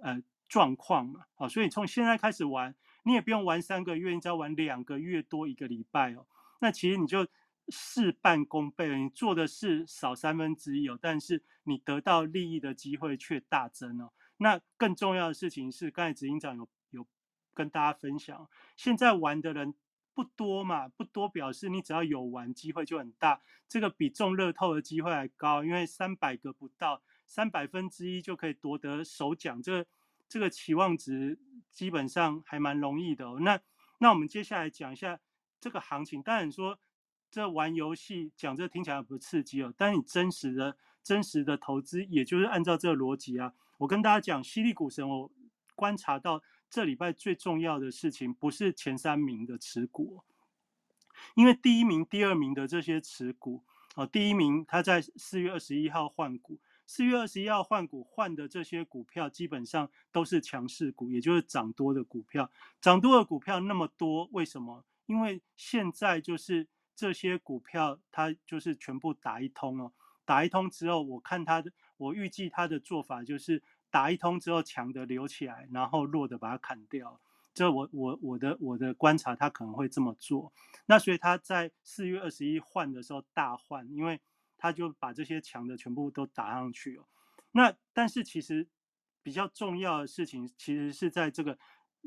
呃状况嘛，好，所以从现在开始玩，你也不用玩三个月，你只要玩两个月多一个礼拜哦，那其实你就事半功倍，你做的事少三分之一哦，但是你得到利益的机会却大增哦。那更重要的事情是，刚才执行长有有跟大家分享，现在玩的人。不多嘛，不多表示你只要有玩机会就很大，这个比中乐透的机会还高，因为三百个不到，三百分之一就可以夺得首奖，这个这个期望值基本上还蛮容易的。那那我们接下来讲一下这个行情。当然说这玩游戏讲这听起来不刺激哦，但你真实的真实的投资，也就是按照这个逻辑啊，我跟大家讲，犀利股神，我观察到。这礼拜最重要的事情不是前三名的持股，因为第一名、第二名的这些持股，啊，第一名他在四月二十一号换股，四月二十一号换股换的这些股票，基本上都是强势股，也就是涨多的股票。涨多的股票那么多，为什么？因为现在就是这些股票，它就是全部打一通哦。打一通之后，我看它的，我预计它的做法就是打一通之后，强的留起来，然后弱的把它砍掉。这我我我的我的观察，他可能会这么做。那所以他在四月二十一换的时候大换，因为他就把这些强的全部都打上去了。那但是其实比较重要的事情，其实是在这个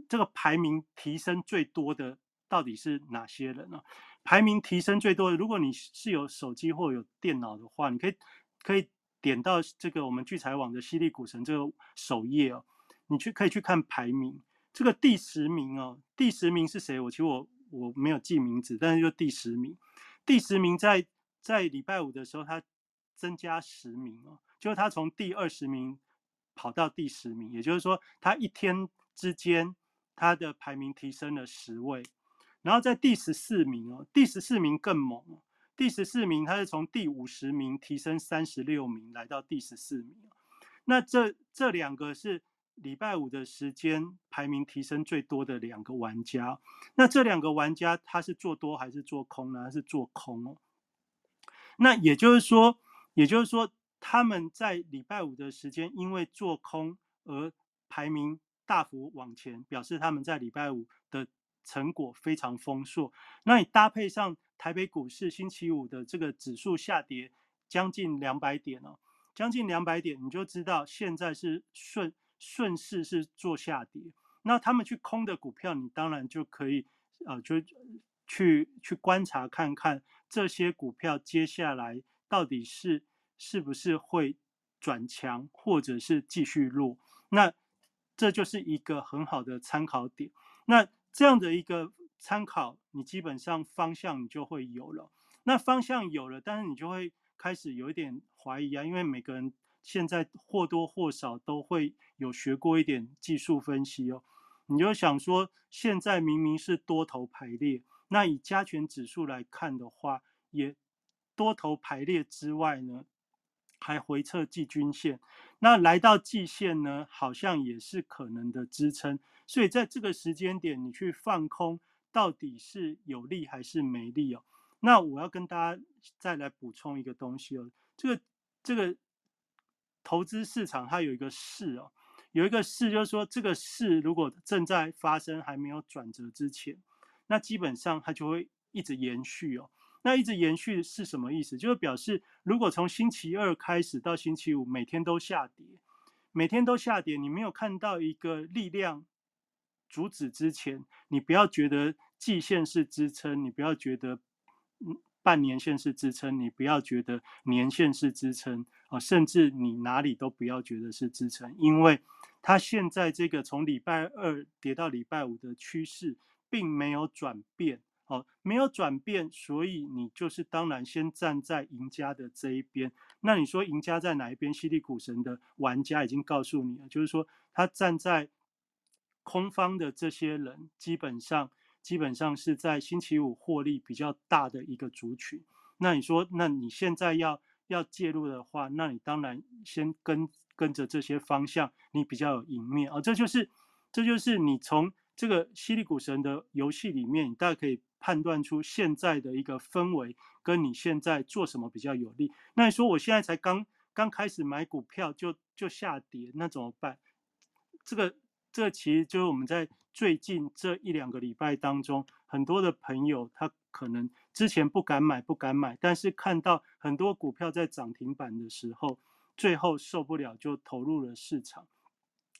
这个排名提升最多的到底是哪些人呢？排名提升最多的，如果你是有手机或有电脑的话，你可以可以点到这个我们聚财网的犀利股神这个首页哦，你去可以去看排名。这个第十名哦，第十名是谁？我其实我我没有记名字，但是就第十名。第十名在在礼拜五的时候，他增加十名哦，就是他从第二十名跑到第十名，也就是说，他一天之间他的排名提升了十位。然后在第十四名哦，第十四名更猛哦，第十四名他是从第五十名提升三十六名来到第十四名。那这这两个是。礼拜五的时间排名提升最多的两个玩家，那这两个玩家他是做多还是做空呢？还是做空哦？那也就是说，也就是说，他们在礼拜五的时间因为做空而排名大幅往前，表示他们在礼拜五的成果非常丰硕。那你搭配上台北股市星期五的这个指数下跌将近两百点哦，将近两百点，你就知道现在是顺。顺势是做下跌，那他们去空的股票，你当然就可以，呃，就去去观察看看这些股票接下来到底是是不是会转强，或者是继续弱。那这就是一个很好的参考点。那这样的一个参考，你基本上方向你就会有了。那方向有了，但是你就会开始有一点怀疑啊，因为每个人。现在或多或少都会有学过一点技术分析哦，你就想说，现在明明是多头排列，那以加权指数来看的话，也多头排列之外呢，还回测季均线，那来到季线呢，好像也是可能的支撑，所以在这个时间点，你去放空，到底是有利还是没利哦？那我要跟大家再来补充一个东西哦，这个这个。投资市场它有一个势哦，有一个势，就是说这个势如果正在发生还没有转折之前，那基本上它就会一直延续哦。那一直延续是什么意思？就是表示如果从星期二开始到星期五每天都下跌，每天都下跌，你没有看到一个力量阻止之前，你不要觉得季线是支撑，你不要觉得。半年线是支撑，你不要觉得年线是支撑啊，甚至你哪里都不要觉得是支撑，因为它现在这个从礼拜二跌到礼拜五的趋势并没有转变，哦，没有转变，所以你就是当然先站在赢家的这一边。那你说赢家在哪一边？犀利股神的玩家已经告诉你了，就是说他站在空方的这些人基本上。基本上是在星期五获利比较大的一个族群。那你说，那你现在要要介入的话，那你当然先跟跟着这些方向，你比较有赢面啊。这就是这就是你从这个犀利股神的游戏里面，你大概可以判断出现在的一个氛围，跟你现在做什么比较有利。那你说我现在才刚刚开始买股票就就下跌，那怎么办？这个。这其实就是我们在最近这一两个礼拜当中，很多的朋友他可能之前不敢买，不敢买，但是看到很多股票在涨停板的时候，最后受不了就投入了市场，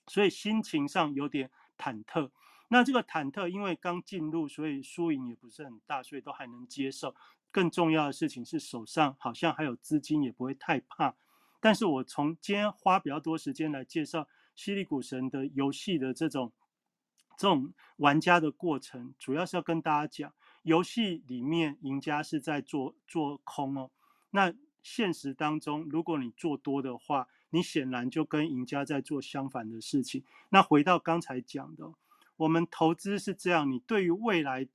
所以心情上有点忐忑。那这个忐忑，因为刚进入，所以输赢也不是很大，所以都还能接受。更重要的事情是手上好像还有资金，也不会太怕。但是我从今天花比较多时间来介绍。犀利股神的游戏的这种这种玩家的过程，主要是要跟大家讲，游戏里面赢家是在做做空哦。那现实当中，如果你做多的话，你显然就跟赢家在做相反的事情。那回到刚才讲的，我们投资是这样，你对于未来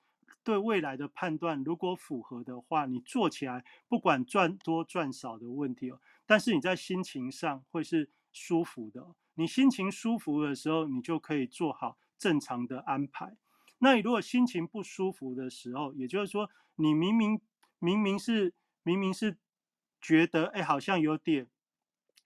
对未来的判断如果符合的话，你做起来不管赚多赚少的问题哦。但是你在心情上会是舒服的。你心情舒服的时候，你就可以做好正常的安排。那你如果心情不舒服的时候，也就是说，你明明明明是明明是觉得哎，好像有点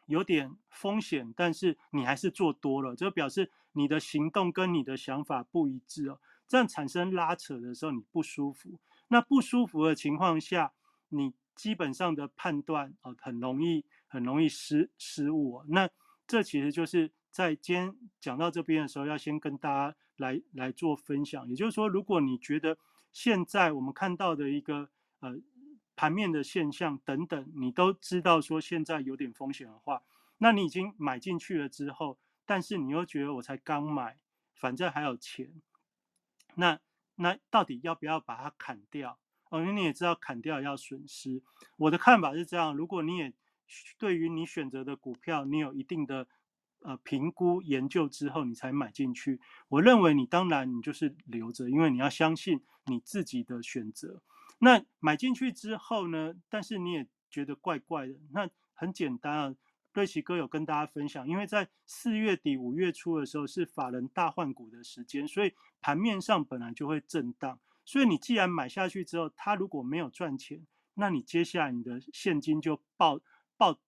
有点风险，但是你还是做多了，就表示你的行动跟你的想法不一致哦。这样产生拉扯的时候，你不舒服。那不舒服的情况下，你基本上的判断哦，很容易很容易失失误。那这其实就是在今天讲到这边的时候，要先跟大家来来做分享。也就是说，如果你觉得现在我们看到的一个呃盘面的现象等等，你都知道说现在有点风险的话，那你已经买进去了之后，但是你又觉得我才刚买，反正还有钱。那那到底要不要把它砍掉？哦，因为你也知道砍掉要损失。我的看法是这样：如果你也对于你选择的股票，你有一定的呃评估研究之后，你才买进去，我认为你当然你就是留着，因为你要相信你自己的选择。那买进去之后呢？但是你也觉得怪怪的。那很简单啊。瑞奇哥有跟大家分享，因为在四月底五月初的时候是法人大换股的时间，所以盘面上本来就会震荡。所以你既然买下去之后，它如果没有赚钱，那你接下来你的现金就爆抱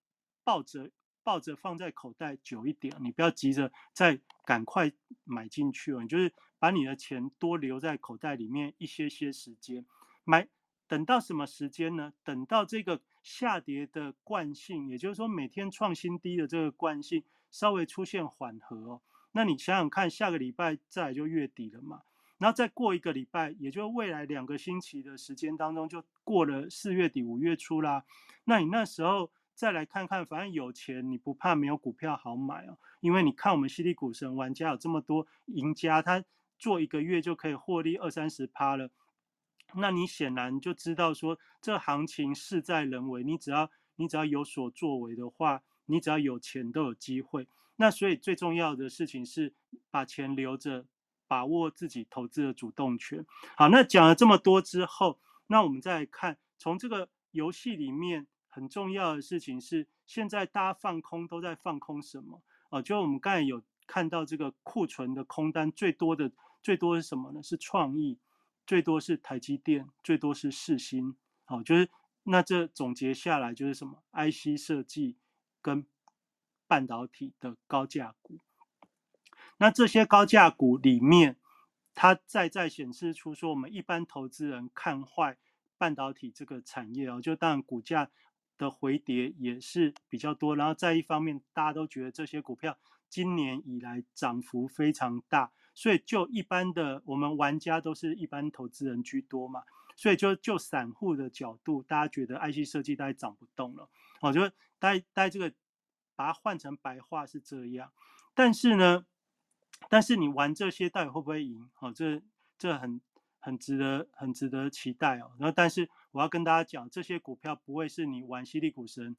抱着抱着放在口袋久一点，你不要急着再赶快买进去哦，你就是把你的钱多留在口袋里面一些些时间买。等到什么时间呢？等到这个下跌的惯性，也就是说每天创新低的这个惯性稍微出现缓和哦，那你想想看，下个礼拜再就月底了嘛，然后再过一个礼拜，也就未来两个星期的时间当中，就过了四月底五月初啦。那你那时候再来看看，反正有钱你不怕没有股票好买哦，因为你看我们犀利股神玩家有这么多赢家，他做一个月就可以获利二三十趴了。那你显然就知道说，这行情事在人为，你只要你只要有所作为的话，你只要有钱都有机会。那所以最重要的事情是把钱留着，把握自己投资的主动权。好，那讲了这么多之后，那我们再看从这个游戏里面很重要的事情是，现在大家放空都在放空什么？哦，就我们刚才有看到这个库存的空单最多的最多是什么呢？是创意。最多是台积电，最多是世新，好，就是那这总结下来就是什么？IC 设计跟半导体的高价股。那这些高价股里面，它在在显示出说，我们一般投资人看坏半导体这个产业哦，就当然股价的回跌也是比较多。然后在一方面，大家都觉得这些股票今年以来涨幅非常大。所以，就一般的我们玩家都是一般投资人居多嘛，所以就就散户的角度，大家觉得 IC 设计大概涨不动了，哦，就大大这个把它换成白话是这样。但是呢，但是你玩这些到底会不会赢？哦，这这很很值得很值得期待哦。然后，但是我要跟大家讲，这些股票不会是你玩犀利股神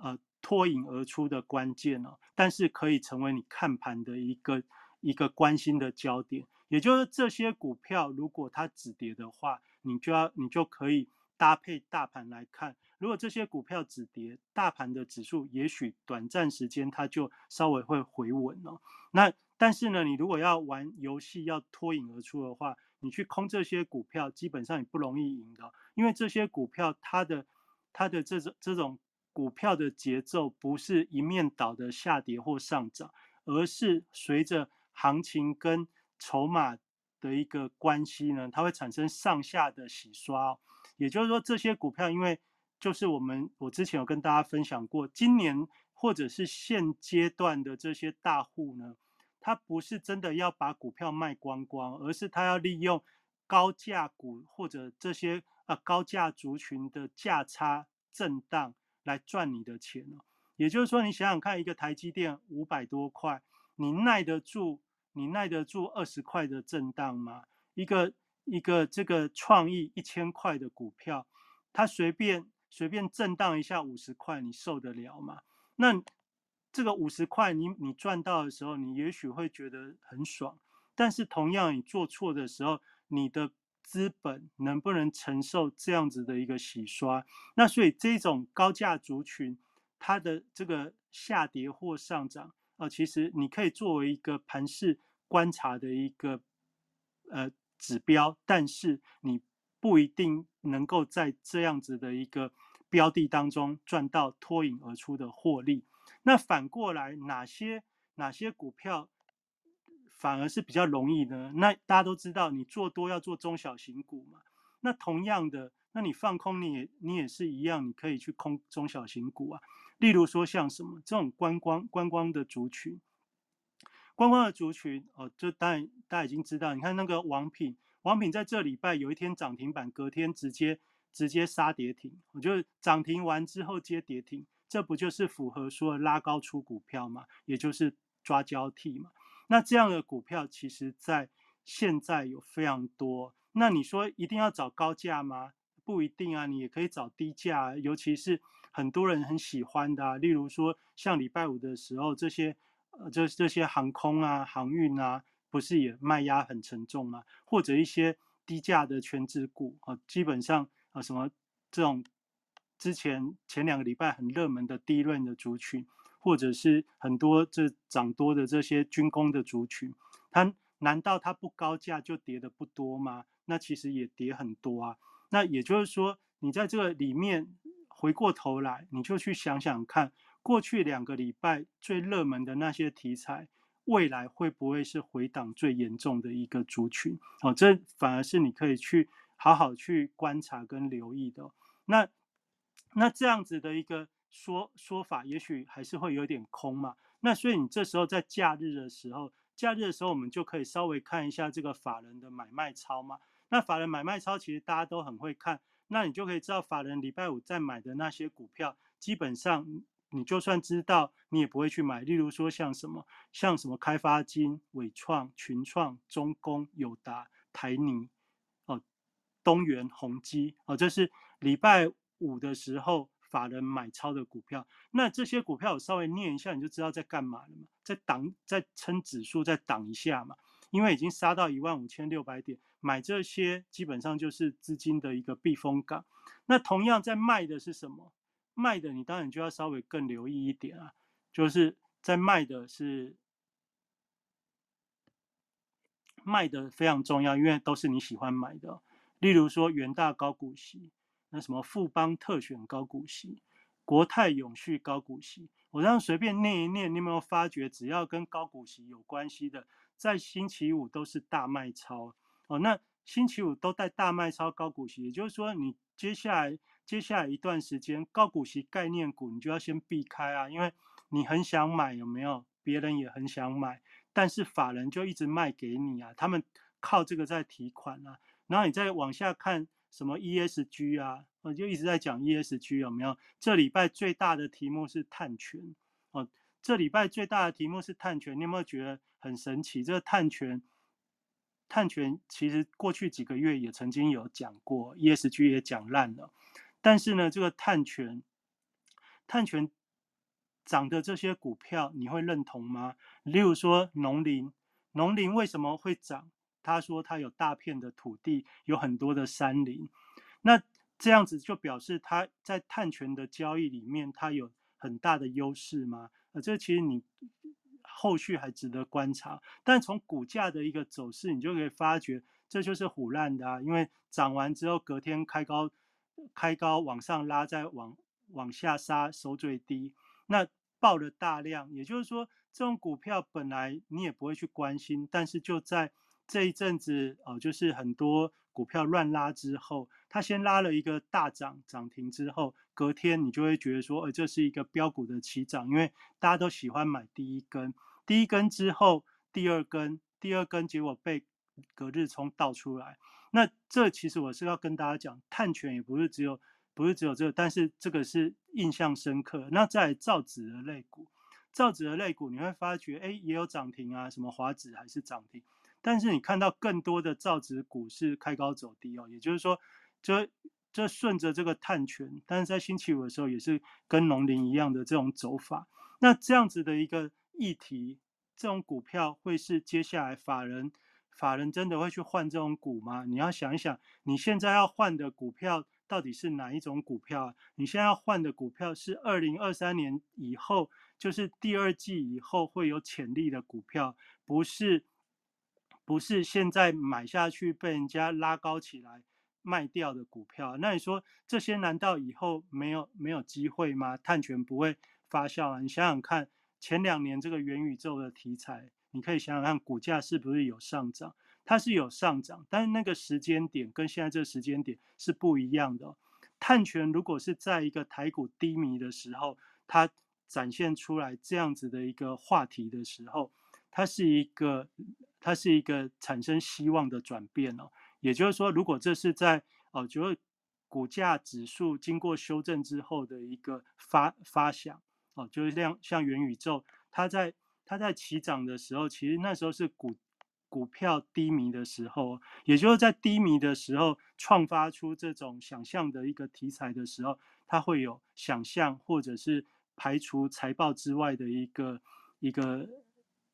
呃脱颖而出的关键哦，但是可以成为你看盘的一个。一个关心的焦点，也就是这些股票，如果它止跌的话，你就要你就可以搭配大盘来看。如果这些股票止跌，大盘的指数也许短暂时间它就稍微会回稳了。那但是呢，你如果要玩游戏要脱颖而出的话，你去空这些股票，基本上你不容易赢的，因为这些股票它的它的这种这种股票的节奏不是一面倒的下跌或上涨，而是随着行情跟筹码的一个关系呢，它会产生上下的洗刷。也就是说，这些股票，因为就是我们我之前有跟大家分享过，今年或者是现阶段的这些大户呢，他不是真的要把股票卖光光，而是他要利用高价股或者这些高价族群的价差震荡来赚你的钱也就是说，你想想看，一个台积电五百多块。你耐得住？你耐得住二十块的震荡吗？一个一个这个创意一千块的股票，它随便随便震荡一下五十块，你受得了吗？那这个五十块，你你赚到的时候，你也许会觉得很爽。但是同样，你做错的时候，你的资本能不能承受这样子的一个洗刷？那所以这种高价族群。它的这个下跌或上涨啊，其实你可以作为一个盘势观察的一个呃指标，但是你不一定能够在这样子的一个标的当中赚到脱颖而出的获利。那反过来，哪些哪些股票反而是比较容易呢？那大家都知道，你做多要做中小型股嘛。那同样的，那你放空你也你也是一样，你可以去空中小型股啊。例如说像什么这种观光观光的族群，观光的族群哦，就当然大家已经知道，你看那个王品，王品在这礼拜有一天涨停板，隔天直接直接杀跌停，我就涨停完之后接跌停，这不就是符合说拉高出股票嘛，也就是抓交替嘛。那这样的股票其实在现在有非常多，那你说一定要找高价吗？不一定啊，你也可以找低价，尤其是。很多人很喜欢的，例如说像礼拜五的时候，这些呃这这些航空啊、航运啊，不是也卖压很沉重吗？或者一些低价的全职股啊，基本上啊什么这种之前前两个礼拜很热门的低润的族群，或者是很多这涨多的这些军工的族群，它难道它不高价就跌的不多吗？那其实也跌很多啊。那也就是说，你在这个里面。回过头来，你就去想想看，过去两个礼拜最热门的那些题材，未来会不会是回档最严重的一个族群？哦，这反而是你可以去好好去观察跟留意的。那那这样子的一个说说法，也许还是会有点空嘛。那所以你这时候在假日的时候，假日的时候，我们就可以稍微看一下这个法人的买卖超嘛。那法人买卖超其实大家都很会看。那你就可以知道，法人礼拜五在买的那些股票，基本上你就算知道，你也不会去买。例如说像什么，像什么开发金、伟创、群创、中工、友达、台泥，哦，东元、宏基，哦，这是礼拜五的时候法人买超的股票。那这些股票我稍微念一下，你就知道在干嘛了嘛，在挡，在撑指数，在挡一下嘛。因为已经杀到一万五千六百点，买这些基本上就是资金的一个避风港。那同样在卖的是什么？卖的你当然就要稍微更留意一点啊，就是在卖的是卖的非常重要，因为都是你喜欢买的。例如说元大高股息，那什么富邦特选高股息、国泰永续高股息，我这样随便念一念，你有没有发觉，只要跟高股息有关系的？在星期五都是大卖超哦，那星期五都带大卖超高股息，也就是说，你接下来接下来一段时间高股息概念股，你就要先避开啊，因为你很想买，有没有？别人也很想买，但是法人就一直卖给你啊，他们靠这个在提款啊，然后你再往下看什么 ESG 啊，我就一直在讲 ESG 有没有？这礼拜最大的题目是碳权哦。这礼拜最大的题目是碳权，你有没有觉得很神奇？这个碳权，碳权其实过去几个月也曾经有讲过，ESG 也讲烂了。但是呢，这个碳权，碳权涨的这些股票，你会认同吗？例如说农林，农林为什么会涨？他说他有大片的土地，有很多的山林，那这样子就表示他在碳权的交易里面，他有很大的优势吗？呃，这其实你后续还值得观察，但从股价的一个走势，你就可以发觉这就是虎烂的啊！因为涨完之后隔天开高，开高往上拉，再往往下杀收最低，那爆了大量，也就是说这种股票本来你也不会去关心，但是就在这一阵子哦，就是很多股票乱拉之后，它先拉了一个大涨涨停之后。隔天你就会觉得说，呃，这是一个标股的起涨，因为大家都喜欢买第一根，第一根之后第二根，第二根结果被隔日冲倒出来。那这其实我是要跟大家讲，碳权也不是只有不是只有这个，但是这个是印象深刻。那在造纸的类股，造纸的类股你会发觉，哎，也有涨停啊，什么华纸还是涨停，但是你看到更多的造纸股是开高走低哦，也就是说，就。这顺着这个碳权，但是在星期五的时候也是跟农林一样的这种走法。那这样子的一个议题，这种股票会是接下来法人法人真的会去换这种股吗？你要想一想，你现在要换的股票到底是哪一种股票？你现在要换的股票是二零二三年以后，就是第二季以后会有潜力的股票，不是不是现在买下去被人家拉高起来卖掉的股票。那你说这些难道以后没有没有机会吗？碳权不会发酵啊？你想想看，前两年这个元宇宙的题材，你可以想想看股价是不是有上涨？它是有上涨，但是那个时间点跟现在这个时间点是不一样的。碳权如果是在一个台股低迷的时候，它展现出来这样子的一个话题的时候，它是一个它是一个产生希望的转变哦。也就是说，如果这是在哦，就是股价指数经过修正之后的一个发发想哦，就是像像元宇宙，它在它在起涨的时候，其实那时候是股。股票低迷的时候，也就是在低迷的时候，创发出这种想象的一个题材的时候，它会有想象，或者是排除财报之外的一个一个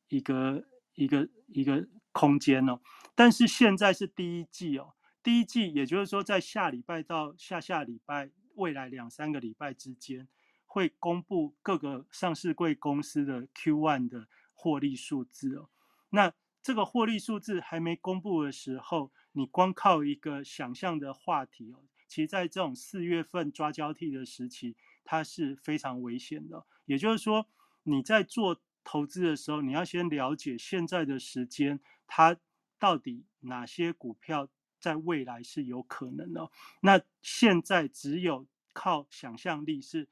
一个一个一个空间哦。但是现在是第一季哦，第一季，也就是说在下礼拜到下下礼拜未来两三个礼拜之间，会公布各个上市贵公司的 Q one 的获利数字哦。那这个获利数字还没公布的时候，你光靠一个想象的话题哦，其实在这种四月份抓交替的时期，它是非常危险的。也就是说，你在做投资的时候，你要先了解现在的时间，它到底哪些股票在未来是有可能的。那现在只有靠想象力是。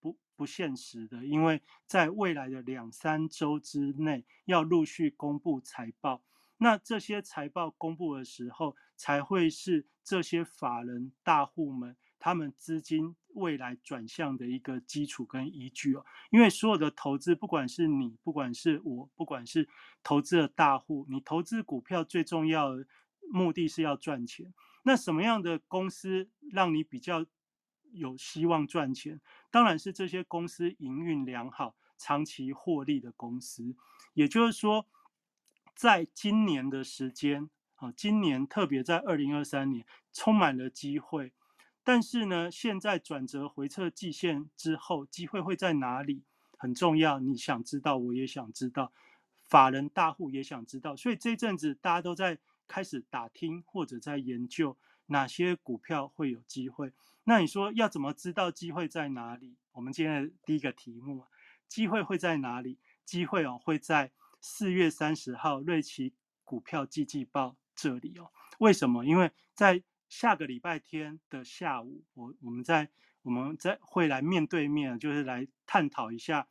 不不现实的，因为在未来的两三周之内要陆续公布财报，那这些财报公布的时候，才会是这些法人大户们他们资金未来转向的一个基础跟依据哦。因为所有的投资，不管是你，不管是我，不管是投资的大户，你投资股票最重要的目的是要赚钱。那什么样的公司让你比较？有希望赚钱，当然是这些公司营运良好、长期获利的公司。也就是说，在今年的时间啊，今年特别在二零二三年，充满了机会。但是呢，现在转折回撤季线之后，机会会在哪里？很重要，你想知道，我也想知道，法人大户也想知道。所以这阵子大家都在开始打听或者在研究哪些股票会有机会。那你说要怎么知道机会在哪里？我们今天的第一个题目，机会会在哪里？机会哦，会在四月三十号瑞奇股票季季报这里哦。为什么？因为在下个礼拜天的下午，我我们在我们在会来面对面，就是来探讨一下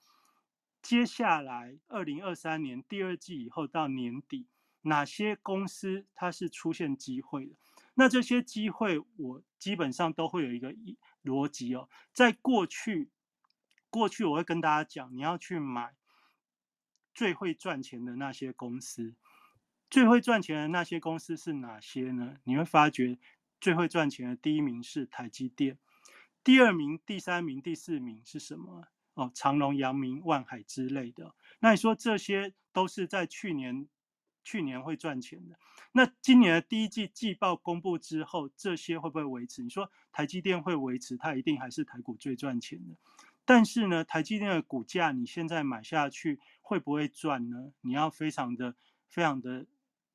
接下来二零二三年第二季以后到年底哪些公司它是出现机会的。那这些机会，我基本上都会有一个一逻辑哦。在过去，过去我会跟大家讲，你要去买最会赚钱的那些公司。最会赚钱的那些公司是哪些呢？你会发觉，最会赚钱的第一名是台积电，第二名、第三名、第四名是什么？哦，长隆、阳明、万海之类的。那你说这些都是在去年？去年会赚钱的，那今年的第一季季报公布之后，这些会不会维持？你说台积电会维持，它一定还是台股最赚钱的。但是呢，台积电的股价你现在买下去会不会赚呢？你要非常的、非常的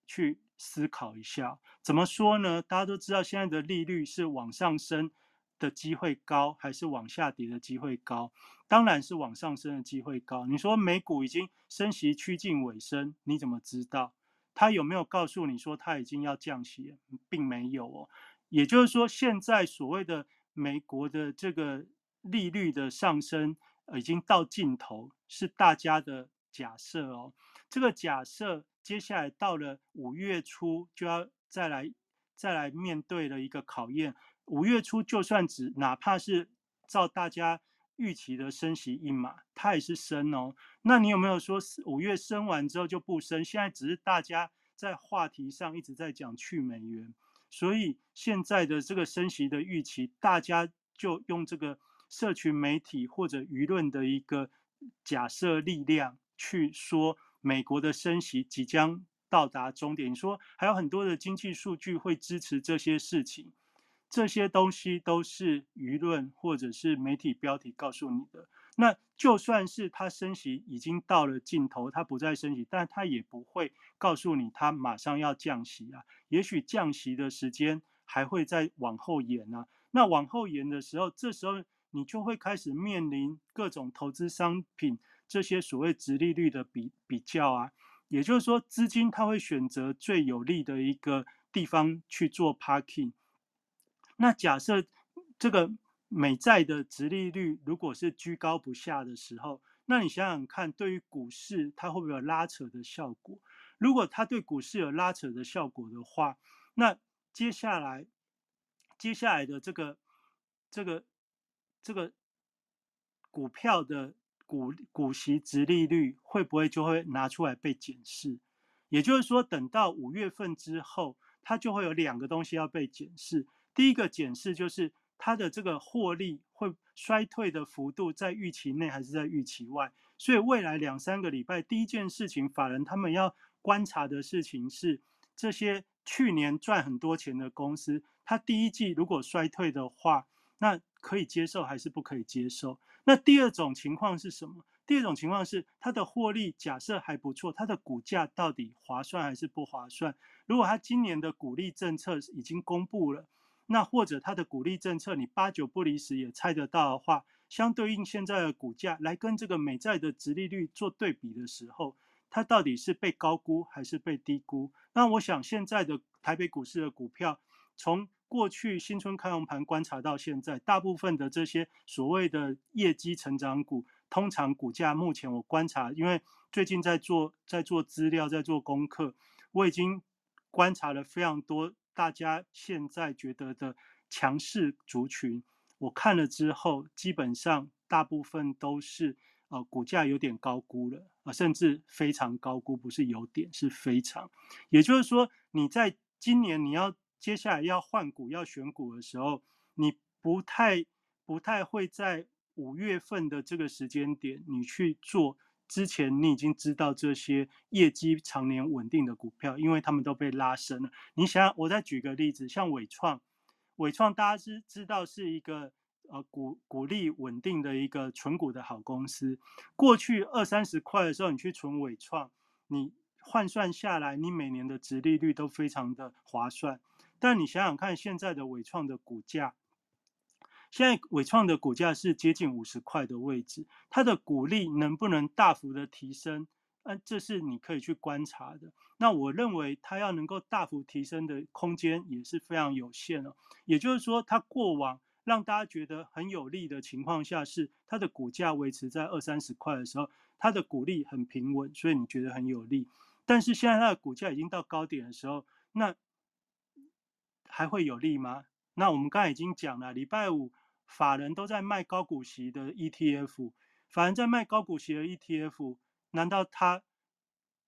去思考一下。怎么说呢？大家都知道现在的利率是往上升。的机会高还是往下跌的机会高？当然是往上升的机会高。你说美股已经升息趋近尾声，你怎么知道？他有没有告诉你说他已经要降息？并没有哦。也就是说，现在所谓的美国的这个利率的上升已经到尽头，是大家的假设哦。这个假设接下来到了五月初就要再来再来面对的一个考验。五月初就算只哪怕是照大家预期的升息一码，它也是升哦。那你有没有说五月升完之后就不升？现在只是大家在话题上一直在讲去美元，所以现在的这个升息的预期，大家就用这个社群媒体或者舆论的一个假设力量去说美国的升息即将到达终点。你说还有很多的经济数据会支持这些事情。这些东西都是舆论或者是媒体标题告诉你的。那就算是它升息已经到了尽头，它不再升息，但它也不会告诉你它马上要降息啊。也许降息的时间还会再往后延啊。那往后延的时候，这时候你就会开始面临各种投资商品这些所谓直利率的比比较啊。也就是说，资金它会选择最有利的一个地方去做 parking。那假设这个。美债的值利率如果是居高不下的时候，那你想想看，对于股市它会不会有拉扯的效果？如果它对股市有拉扯的效果的话，那接下来接下来的这个这个这个股票的股股息值利率会不会就会拿出来被检视？也就是说，等到五月份之后，它就会有两个东西要被检视。第一个检视就是。它的这个获利会衰退的幅度在预期内还是在预期外？所以未来两三个礼拜，第一件事情，法人他们要观察的事情是，这些去年赚很多钱的公司，它第一季如果衰退的话，那可以接受还是不可以接受？那第二种情况是什么？第二种情况是它的获利假设还不错，它的股价到底划算还是不划算？如果它今年的股利政策已经公布了。那或者它的股利政策，你八九不离十也猜得到的话，相对应现在的股价来跟这个美债的殖利率做对比的时候，它到底是被高估还是被低估？那我想现在的台北股市的股票，从过去新春开红盘观察到现在，大部分的这些所谓的业绩成长股，通常股价目前我观察，因为最近在做在做资料，在做功课，我已经观察了非常多。大家现在觉得的强势族群，我看了之后，基本上大部分都是呃股价有点高估了啊，甚至非常高估，不是有点，是非常。也就是说，你在今年你要接下来要换股、要选股的时候，你不太不太会在五月份的这个时间点，你去做。之前你已经知道这些业绩常年稳定的股票，因为他们都被拉升了。你想，我再举个例子，像伟创，伟创大家知知道是一个呃股股利稳定的一个纯股的好公司。过去二三十块的时候，你去存伟创，你换算下来，你每年的值利率都非常的划算。但你想想看，现在的伟创的股价。现在伟创的股价是接近五十块的位置，它的股利能不能大幅的提升？嗯，这是你可以去观察的。那我认为它要能够大幅提升的空间也是非常有限了。也就是说，它过往让大家觉得很有利的情况下，是它的股价维持在二三十块的时候，它的股利很平稳，所以你觉得很有利。但是现在它的股价已经到高点的时候，那还会有利吗？那我们刚才已经讲了，礼拜五法人都在卖高股息的 ETF，法人在卖高股息的 ETF，难道他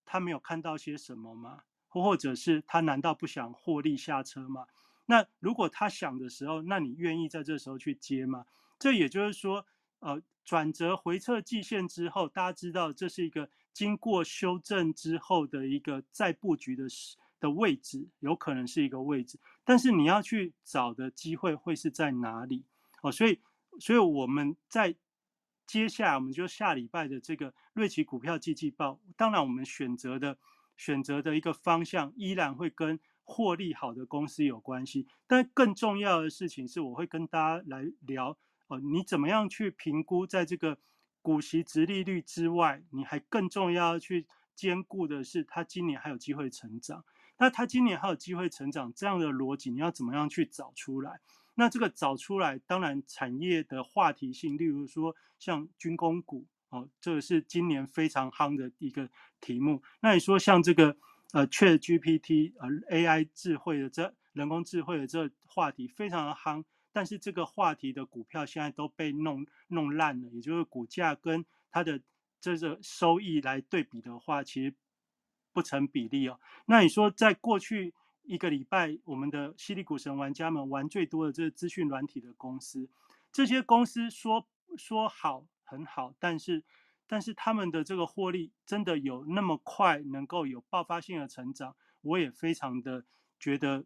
他没有看到些什么吗？或或者是他难道不想获利下车吗？那如果他想的时候，那你愿意在这时候去接吗？这也就是说，呃，转折回撤季线之后，大家知道这是一个经过修正之后的一个再布局的时。的位置有可能是一个位置，但是你要去找的机会会是在哪里哦？所以，所以我们在接下来，我们就下礼拜的这个瑞奇股票季季报，当然我们选择的选择的一个方向依然会跟获利好的公司有关系，但更重要的事情是，我会跟大家来聊哦，你怎么样去评估在这个股息值利率之外，你还更重要去兼顾的是，它今年还有机会成长。那它今年还有机会成长，这样的逻辑你要怎么样去找出来？那这个找出来，当然产业的话题性，例如说像军工股，哦，这个是今年非常夯的一个题目。那你说像这个呃，Chat GPT，呃，AI 智慧的这人工智慧的这话题非常的夯，但是这个话题的股票现在都被弄弄烂了，也就是股价跟它的这个收益来对比的话，其实。不成比例哦。那你说，在过去一个礼拜，我们的犀利股神玩家们玩最多的这资讯软体的公司，这些公司说说好很好，但是但是他们的这个获利真的有那么快能够有爆发性的成长？我也非常的觉得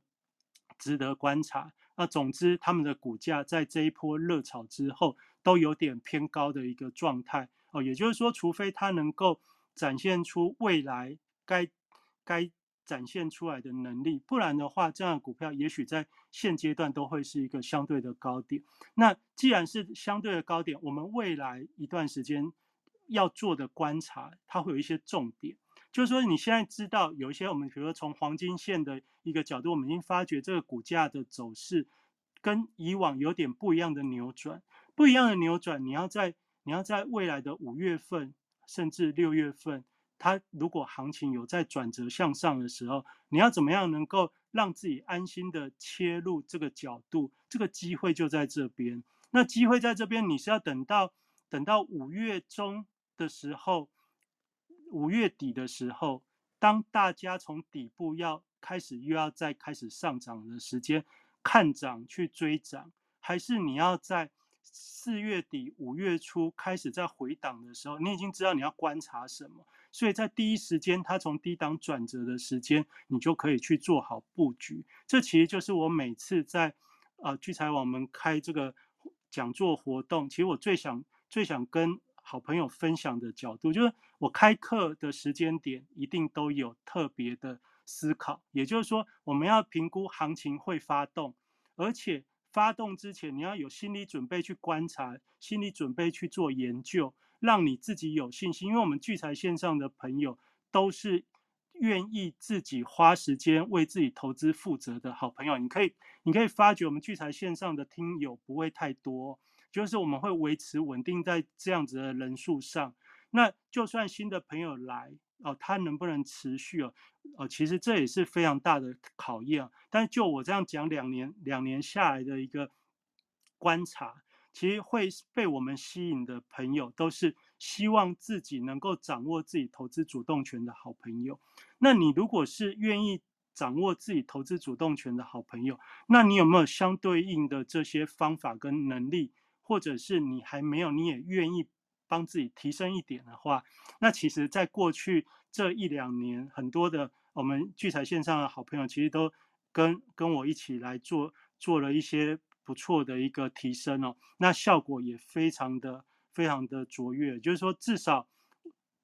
值得观察。那总之，他们的股价在这一波热炒之后，都有点偏高的一个状态哦。也就是说，除非它能够展现出未来该该展现出来的能力，不然的话，这样的股票也许在现阶段都会是一个相对的高点。那既然是相对的高点，我们未来一段时间要做的观察，它会有一些重点。就是说，你现在知道有一些我们，比如说从黄金线的一个角度，我们已经发觉这个股价的走势跟以往有点不一样的扭转，不一样的扭转，你要在你要在未来的五月份甚至六月份，它如果行情有在转折向上的时候，你要怎么样能够让自己安心的切入这个角度？这个机会就在这边。那机会在这边，你是要等到等到五月中的时候。五月底的时候，当大家从底部要开始又要再开始上涨的时间，看涨去追涨，还是你要在四月底五月初开始在回档的时候，你已经知道你要观察什么，所以在第一时间它从低档转折的时间，你就可以去做好布局。这其实就是我每次在呃聚财网们开这个讲座活动，其实我最想最想跟。好朋友分享的角度，就是我开课的时间点一定都有特别的思考，也就是说，我们要评估行情会发动，而且发动之前你要有心理准备去观察，心理准备去做研究，让你自己有信心。因为我们聚财线上的朋友都是愿意自己花时间为自己投资负责的好朋友，你可以你可以发觉我们聚财线上的听友不会太多。就是我们会维持稳定在这样子的人数上，那就算新的朋友来哦，他能不能持续哦？哦，其实这也是非常大的考验啊。但是就我这样讲，两年两年下来的一个观察，其实会被我们吸引的朋友，都是希望自己能够掌握自己投资主动权的好朋友。那你如果是愿意掌握自己投资主动权的好朋友，那你有没有相对应的这些方法跟能力？或者是你还没有，你也愿意帮自己提升一点的话，那其实，在过去这一两年，很多的我们聚财线上的好朋友，其实都跟跟我一起来做做了一些不错的一个提升哦，那效果也非常的非常的卓越。就是说，至少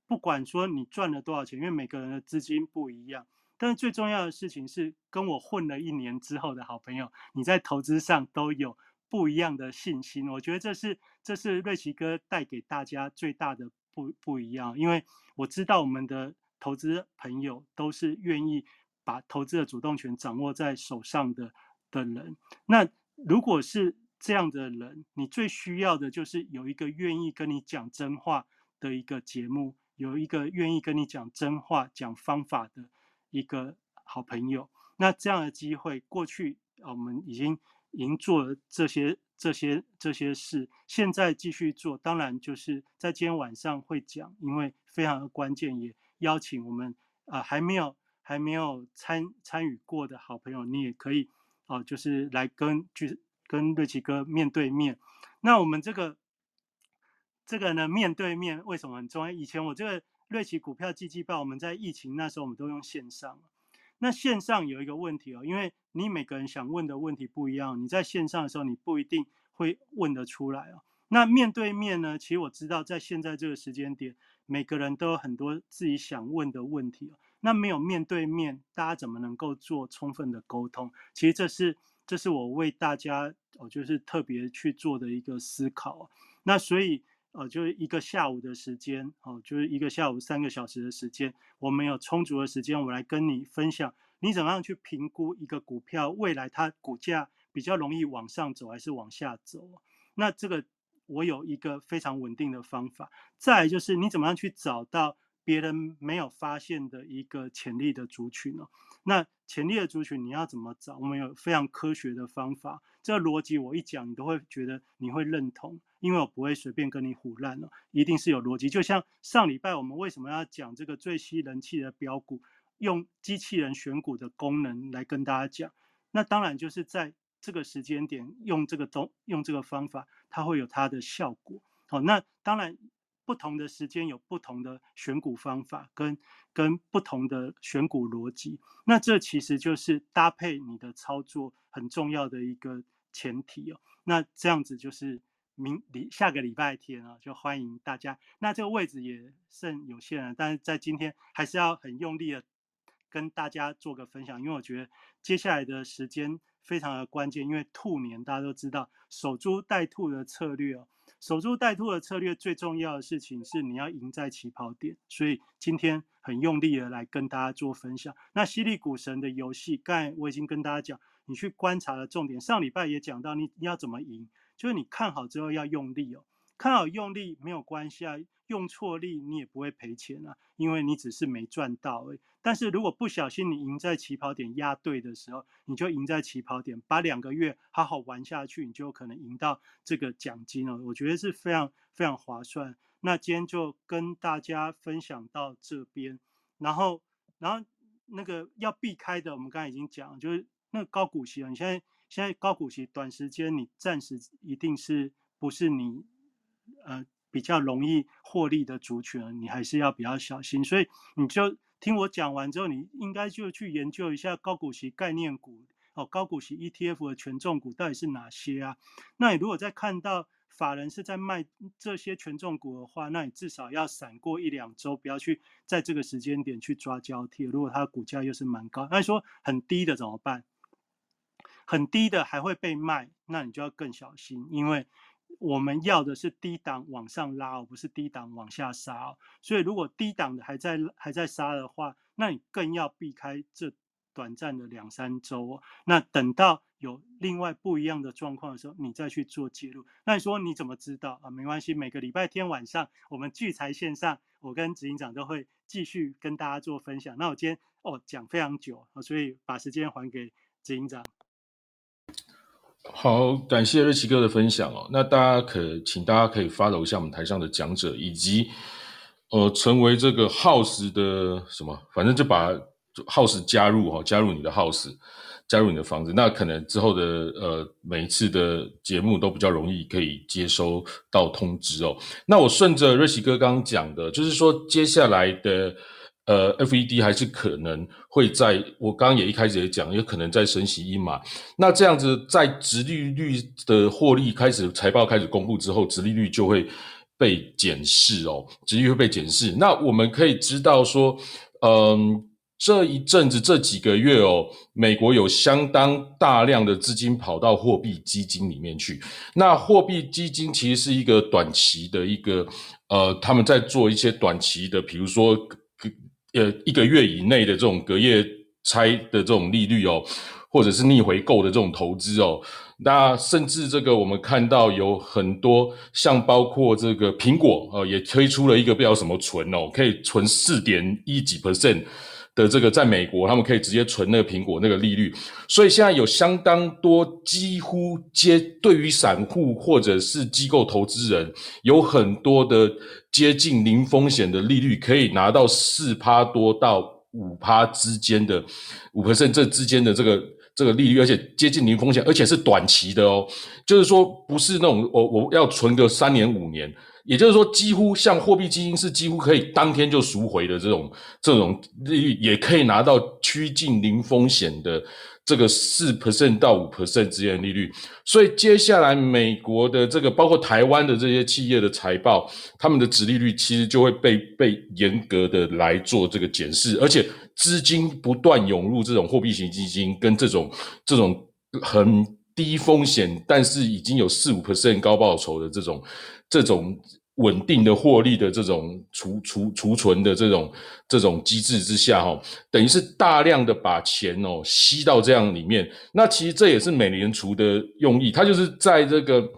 不管说你赚了多少钱，因为每个人的资金不一样，但是最重要的事情是，跟我混了一年之后的好朋友，你在投资上都有。不一样的信心，我觉得这是这是瑞奇哥带给大家最大的不不一样，因为我知道我们的投资朋友都是愿意把投资的主动权掌握在手上的的人。那如果是这样的人，你最需要的就是有一个愿意跟你讲真话的一个节目，有一个愿意跟你讲真话、讲方法的一个好朋友。那这样的机会，过去我们已经。已经做了这些、这些、这些事，现在继续做，当然就是在今天晚上会讲，因为非常的关键，也邀请我们啊还没有、还没有参参与过的好朋友，你也可以哦，就是来跟就跟瑞奇哥面对面。那我们这个这个呢，面对面为什么很重要？以前我这个瑞奇股票季季报，我们在疫情那时候，我们都用线上。那线上有一个问题哦，因为你每个人想问的问题不一样，你在线上的时候你不一定会问得出来哦。那面对面呢？其实我知道，在现在这个时间点，每个人都有很多自己想问的问题哦。那没有面对面，大家怎么能够做充分的沟通？其实这是这是我为大家哦，就是特别去做的一个思考。那所以。呃，就是一个下午的时间，哦，就是一个下午三个小时的时间，我们有充足的时间，我来跟你分享，你怎么样去评估一个股票未来它股价比较容易往上走还是往下走？那这个我有一个非常稳定的方法。再就是你怎么样去找到别人没有发现的一个潜力的族群呢？那潜力的族群你要怎么找？我们有非常科学的方法。这个逻辑我一讲，你都会觉得你会认同，因为我不会随便跟你胡乱了，一定是有逻辑。就像上礼拜我们为什么要讲这个最吸人气的标股，用机器人选股的功能来跟大家讲，那当然就是在这个时间点用这个东用这个方法，它会有它的效果。好，那当然不同的时间有不同的选股方法跟跟不同的选股逻辑，那这其实就是搭配你的操作很重要的一个前提哦。那这样子就是明礼下个礼拜天啊，就欢迎大家。那这个位置也剩有限了，但是在今天还是要很用力的跟大家做个分享，因为我觉得接下来的时间非常的关键，因为兔年大家都知道守株待兔的策略哦。守株待兔的策略最重要的事情是你要赢在起跑点，所以今天很用力的来跟大家做分享。那犀利股神的游戏，刚才我已经跟大家讲，你去观察的重点，上礼拜也讲到，你你要怎么赢，就是你看好之后要用力哦，看好用力没有关系啊，用错力你也不会赔钱啊，因为你只是没赚到而已。但是如果不小心你赢在起跑点压对的时候，你就赢在起跑点，把两个月好好玩下去，你就可能赢到这个奖金了。我觉得是非常非常划算。那今天就跟大家分享到这边，然后然后那个要避开的，我们刚才已经讲，就是那个高股息啊，你现在现在高股息短时间你暂时一定是不是你呃比较容易获利的族群，你还是要比较小心，所以你就。听我讲完之后，你应该就去研究一下高股息概念股哦，高股息 ETF 的权重股到底是哪些啊？那你如果在看到法人是在卖这些权重股的话，那你至少要闪过一两周，不要去在这个时间点去抓交替。如果它股价又是蛮高，那说很低的怎么办？很低的还会被卖，那你就要更小心，因为。我们要的是低档往上拉，而不是低档往下杀。所以，如果低档的还在还在杀的话，那你更要避开这短暂的两三周。那等到有另外不一样的状况的时候，你再去做介入。那你说你怎么知道啊？没关系，每个礼拜天晚上我们聚财线上，我跟执行长都会继续跟大家做分享。那我今天哦讲非常久所以把时间还给执行长。好，感谢瑞奇哥的分享哦。那大家可请大家可以 follow 一下我们台上的讲者，以及呃成为这个 house 的什么，反正就把 house 加入哈，加入你的 house，加入你的房子。那可能之后的呃每一次的节目都比较容易可以接收到通知哦。那我顺着瑞奇哥刚刚讲的，就是说接下来的。呃，FED 还是可能会在，我刚刚也一开始也讲，有可能在升息一码。那这样子，在直利率的获利开始财报开始公布之后，直利率就会被检视哦，直利率会被检视。那我们可以知道说，嗯，这一阵子这几个月哦，美国有相当大量的资金跑到货币基金里面去。那货币基金其实是一个短期的一个，呃，他们在做一些短期的，比如说。呃，一个月以内的这种隔夜拆的这种利率哦，或者是逆回购的这种投资哦，那甚至这个我们看到有很多像包括这个苹果啊，也推出了一个不知道什么存哦，可以存四点一几 percent。的这个在美国，他们可以直接存那个苹果那个利率，所以现在有相当多几乎接对于散户或者是机构投资人，有很多的接近零风险的利率，可以拿到四趴多到五趴之间的五 percent 这之间的这个这个利率，而且接近零风险，而且是短期的哦，就是说不是那种我我要存个三年五年。也就是说，几乎像货币基金是几乎可以当天就赎回的这种这种利率，也可以拿到趋近零风险的这个四 percent 到五 percent 之间的利率。所以接下来美国的这个包括台湾的这些企业的财报，他们的值利率其实就会被被严格的来做这个检视，而且资金不断涌入这种货币型基金跟这种这种很低风险，但是已经有四五 percent 高报酬的这种这种。稳定的获利的这种储储储存的这种这种机制之下，哈，等于是大量的把钱哦吸到这样里面。那其实这也是美联储的用意，它就是在这个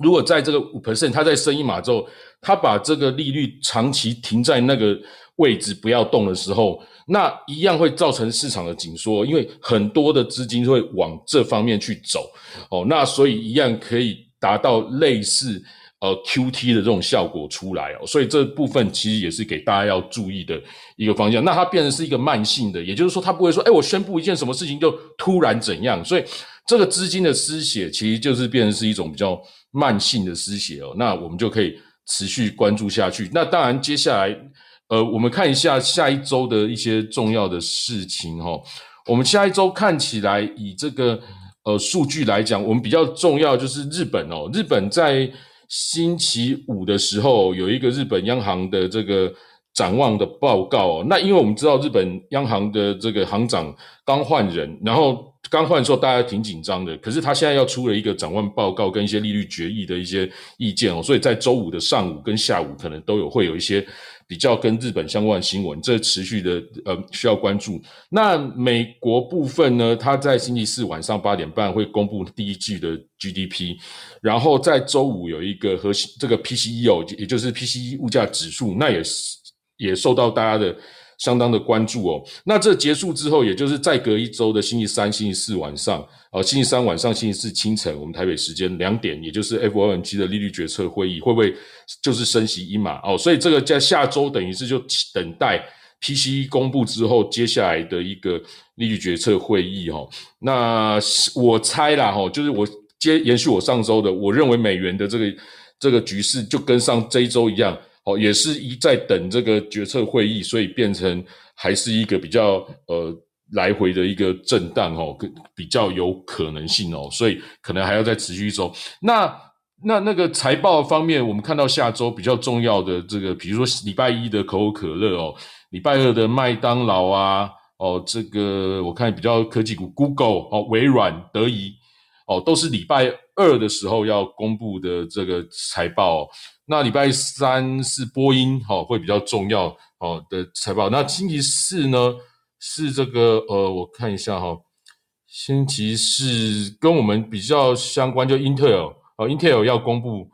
如果在这个五 percent，它在升一码之后，它把这个利率长期停在那个位置不要动的时候，那一样会造成市场的紧缩，因为很多的资金会往这方面去走哦。那所以一样可以达到类似。呃，Q T 的这种效果出来哦，所以这部分其实也是给大家要注意的一个方向。那它变成是一个慢性的，也就是说，它不会说，哎，我宣布一件什么事情就突然怎样。所以这个资金的失血，其实就是变成是一种比较慢性的失血哦。那我们就可以持续关注下去。那当然，接下来呃，我们看一下下一周的一些重要的事情哈。我们下一周看起来以这个呃数据来讲，我们比较重要就是日本哦。日本在星期五的时候有一个日本央行的这个展望的报告。那因为我们知道日本央行的这个行长刚换人，然后刚换的时候大家挺紧张的。可是他现在要出了一个展望报告跟一些利率决议的一些意见哦，所以在周五的上午跟下午可能都有会有一些。比较跟日本相关的新闻，这持续的呃需要关注。那美国部分呢？它在星期四晚上八点半会公布第一季的 GDP，然后在周五有一个核心这个 PCE 哦，也就是 PCE 物价指数，那也是也受到大家的。相当的关注哦。那这结束之后，也就是再隔一周的星期三、星期四晚上，呃，星期三晚上、星期四清晨，我们台北时间两点，也就是 FOMC 的利率决策会议，会不会就是升息一码哦？所以这个在下周等于是就等待 PCE 公布之后，接下来的一个利率决策会议哦。那我猜啦哈，就是我接延续我上周的，我认为美元的这个这个局势就跟上这一周一样。哦，也是一在等这个决策会议，所以变成还是一个比较呃来回的一个震荡哦，比较有可能性哦，所以可能还要再持续一周。那那那个财报方面，我们看到下周比较重要的这个，比如说礼拜一的可口可乐哦，礼拜二的麦当劳啊，哦，这个我看比较科技股，Google 哦，微软、德仪哦，都是礼拜二的时候要公布的这个财报。那礼拜三是播音，哈，会比较重要哦的财报。那星期四呢是这个，呃，我看一下哈，星期四跟我们比较相关，就 Intel 哦，Intel 要公布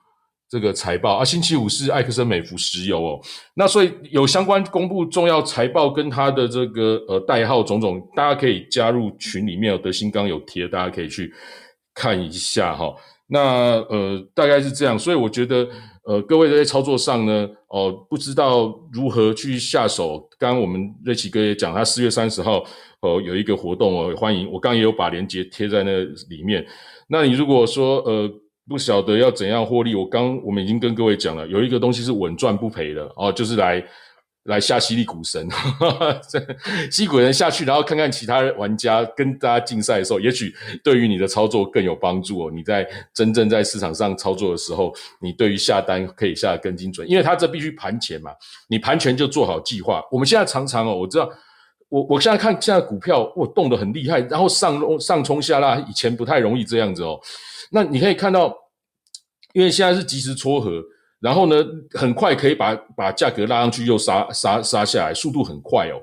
这个财报啊。星期五是埃克森美孚石油哦。那所以有相关公布重要财报跟它的这个呃代号种种，大家可以加入群里面，德兴刚有贴，大家可以去看一下哈。那呃大概是这样，所以我觉得。呃，各位在操作上呢，哦，不知道如何去下手。刚刚我们瑞奇哥也讲，他四月三十号哦有一个活动哦，欢迎。我刚也有把链接贴在那里面。那你如果说呃不晓得要怎样获利，我刚我们已经跟各位讲了，有一个东西是稳赚不赔的哦，就是来。来下犀利股神，[LAUGHS] 犀利股神下去，然后看看其他玩家跟大家竞赛的时候，也许对于你的操作更有帮助哦。你在真正在市场上操作的时候，你对于下单可以下得更精准，因为它这必须盘前嘛。你盘前就做好计划。我们现在常常哦，我知道，我我现在看现在股票，我动得很厉害，然后上上冲下拉，以前不太容易这样子哦。那你可以看到，因为现在是及时撮合。然后呢，很快可以把把价格拉上去，又杀杀杀下来，速度很快哦。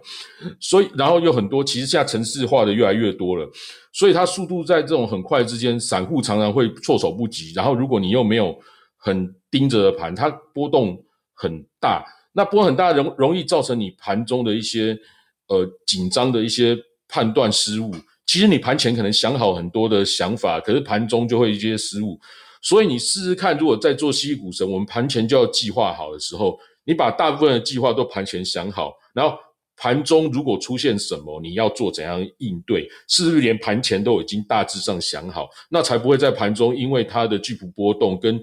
所以，然后有很多，其实现在城市化的越来越多了，所以它速度在这种很快之间，散户常常会措手不及。然后，如果你又没有很盯着的盘，它波动很大，那波很大，容容易造成你盘中的一些呃紧张的一些判断失误。其实你盘前可能想好很多的想法，可是盘中就会一些失误。所以你试试看，如果在做西股神，我们盘前就要计划好的时候，你把大部分的计划都盘前想好，然后盘中如果出现什么，你要做怎样应对，是不是连盘前都已经大致上想好，那才不会在盘中因为它的巨幅波动跟。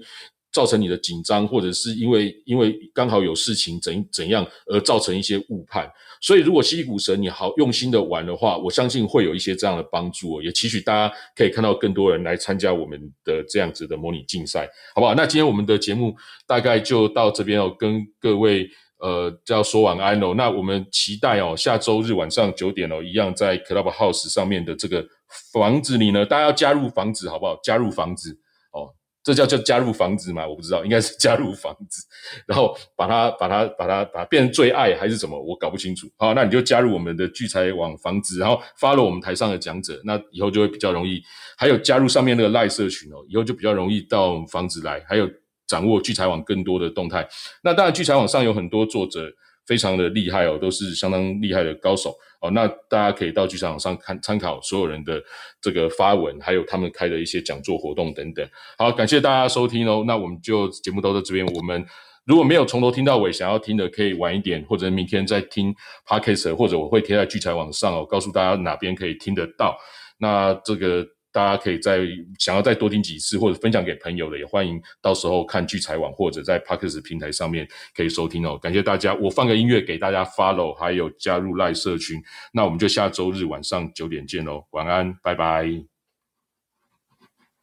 造成你的紧张，或者是因为因为刚好有事情怎怎样而造成一些误判，所以如果西股神你好用心的玩的话，我相信会有一些这样的帮助哦。也期许大家可以看到更多人来参加我们的这样子的模拟竞赛，好不好？那今天我们的节目大概就到这边哦，跟各位呃就要说晚安喽。那我们期待哦，下周日晚上九点哦，一样在 Club House 上面的这个房子里呢，大家要加入房子好不好？加入房子。这叫叫加入房子吗？我不知道，应该是加入房子，然后把它把它把它把它变成最爱还是什么？我搞不清楚。好，那你就加入我们的聚财网房子，然后发了我们台上的讲者，那以后就会比较容易。还有加入上面那个赖社群哦，以后就比较容易到房子来，还有掌握聚财网更多的动态。那当然，聚财网上有很多作者。非常的厉害哦，都是相当厉害的高手哦。那大家可以到剧场上看参考所有人的这个发文，还有他们开的一些讲座活动等等。好，感谢大家收听哦。那我们就节目都在这边。我们如果没有从头听到尾，想要听的可以晚一点，或者明天再听 podcast，或者我会贴在聚财网上哦，告诉大家哪边可以听得到。那这个大家可以再想要再多听几次，或者分享给朋友的，也欢迎到时候看聚财网或者在 Parkes 平台上面可以收听哦。感谢大家，我放个音乐给大家 follow，还有加入赖社群。那我们就下周日晚上九点见喽，晚安，拜拜。